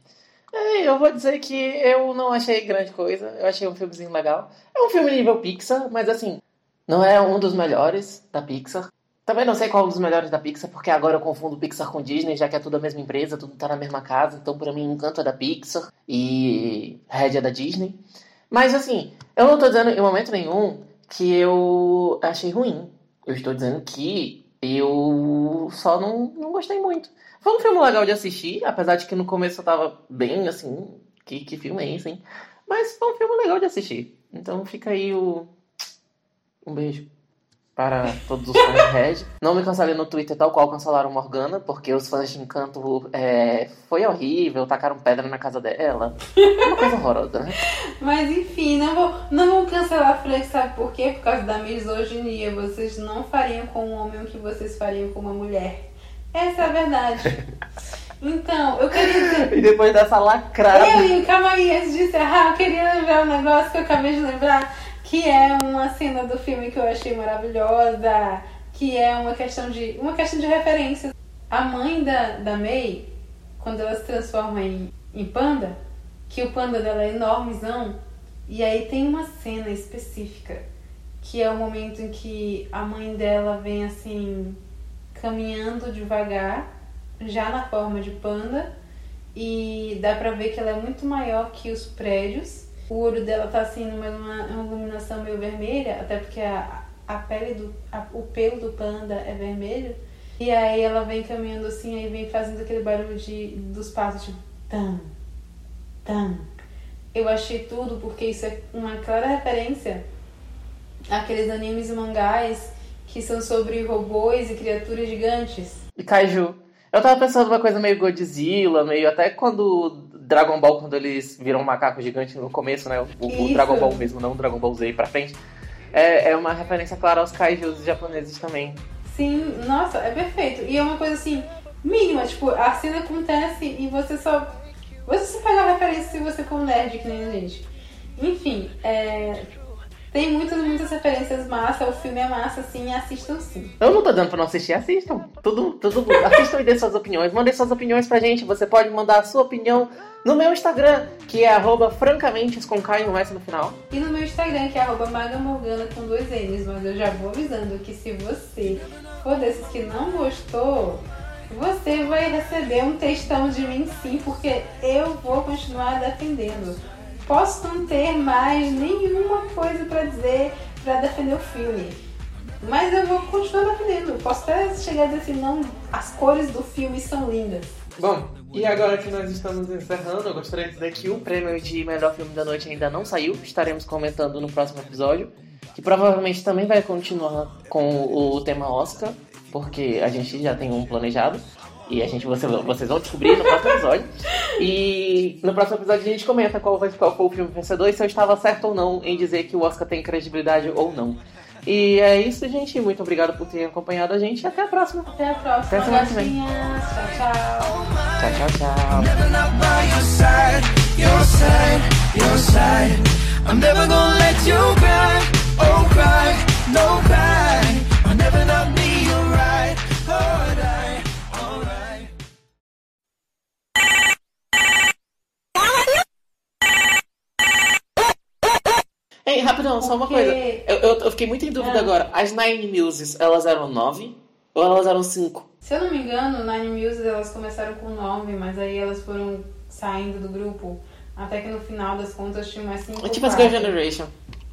Eu vou dizer que eu não achei grande coisa. Eu achei um filmezinho legal. É um filme nível Pixar, mas assim, não é um dos melhores da Pixar. Também não sei qual é dos melhores da Pixar, porque agora eu confundo Pixar com Disney, já que é tudo a mesma empresa, tudo tá na mesma casa. Então, pra mim, Encanto é da Pixar e Red é da Disney. Mas assim, eu não tô dizendo em momento nenhum que eu achei ruim. Eu estou dizendo que eu só não, não gostei muito. Foi um filme legal de assistir, apesar de que no começo eu tava bem assim, que, que filme é esse, hein? Mas foi um filme legal de assistir. Então fica aí o. Um beijo para todos os fãs de Red. Não me cancelem no Twitter tal qual cancelaram Morgana, porque os fãs de Encanto é, foi horrível, tacaram pedra na casa dela. Uma coisa horrorosa, né? Mas enfim, não vou, não vou cancelar a Frank, sabe por quê? Por causa da misoginia. Vocês não fariam com um homem o que vocês fariam com uma mulher. Essa é a verdade. Então, eu queria dizer. E depois dessa lacrada. Eu, e calma aí, antes de encerrar, eu queria lembrar um negócio que eu acabei de lembrar, que é uma cena do filme que eu achei maravilhosa, que é uma questão de. uma questão de referência. A mãe da, da May, quando ela se transforma em, em panda, que o panda dela é enormezão, e aí tem uma cena específica, que é o momento em que a mãe dela vem assim, caminhando devagar, já na forma de panda, e dá pra ver que ela é muito maior que os prédios. O olho dela tá assim numa numa- uma iluminação meio vermelha, até porque a, a pele do. a- o pelo do panda é vermelho. E aí ela vem caminhando assim, aí vem fazendo aquele barulho de, dos passos, tipo, tam, tam. Eu achei tudo porque isso é uma clara referência àqueles animes e mangás que são sobre robôs e criaturas gigantes. E Kaiju. Eu tava pensando uma coisa meio Godzilla, meio até quando Dragon Ball, quando eles viram um macaco gigante no começo, né? O, o. Dragon Ball mesmo, não o Dragon Ball Z pra frente. É, é uma referência clara aos kaijus japoneses também. Sim, nossa, é perfeito. E é uma coisa assim, mínima, tipo, a cena acontece e você só. Você só pega a referência se você for um nerd, que nem a gente. Enfim, é, tem muitas, muitas referências massa, o filme é massa, sim, assistam sim. Eu não tô dando pra não assistir, assistam. Tudo, tudo, assistam e dê suas opiniões. Mandem suas opiniões pra gente. Você pode mandar a sua opinião no meu Instagram, que é arroba francamente com K e um S no final. E no meu Instagram, que é arroba magamorgana com dois N's, mas eu já vou avisando que se você for desses que não gostou, você vai receber um textão de mim sim, porque eu vou continuar defendendo. Posso não ter mais nenhuma coisa pra dizer pra defender o filme. Mas eu vou continuar defendendo. Posso até chegar a dizer assim, não, as cores do filme são lindas. Bom, e agora que nós estamos encerrando, eu gostaria de dizer que o prêmio de melhor filme da noite ainda não saiu. Estaremos comentando no próximo episódio. Que provavelmente também vai continuar com o tema Oscar, porque a gente já tem um planejado. E a gente, você- vocês vão descobrir no próximo episódio. E no próximo episódio a gente comenta qual, vai, qual foi o filme vencedor e se eu estava certo ou não em dizer que o Oscar tem credibilidade ou não. E é isso, gente. Muito obrigado por terem acompanhado a gente até a próxima. Até a próxima, Até semana que vem. Tchau, tchau. Tchau, tchau, tchau. I'm never gonna let you cry, oh cry, no cry. I'll never not Ei, rapidão, só uma coisa. Eu, eu, eu fiquei muito em dúvida Ah. agora. As Nine Muses, elas eram nove ou elas eram cinco? Se eu não me engano, Nine Muses elas começaram com nove, mas aí elas foram saindo do grupo. Até que no final das contas tinha mais cinco. É tipo as Girl. Generation.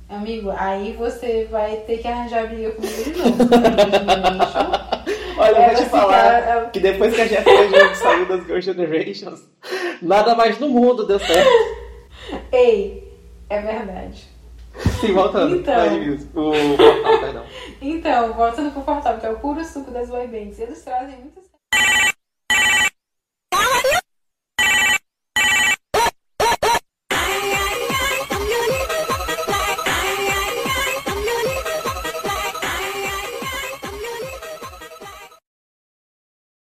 Amigo, aí você vai ter que arranjar briga comigo de novo. Generation. Olha, eu vou te falar ficaram- que depois que a Jessica Jones saiu das Girl Generations, nada mais no mundo deu certo. Ei, é verdade. Sim, voltando. Então. Muses. O portal, perdão. Então, voltando pro portal, que é o puro suco das boy bands. Eles trazem muitas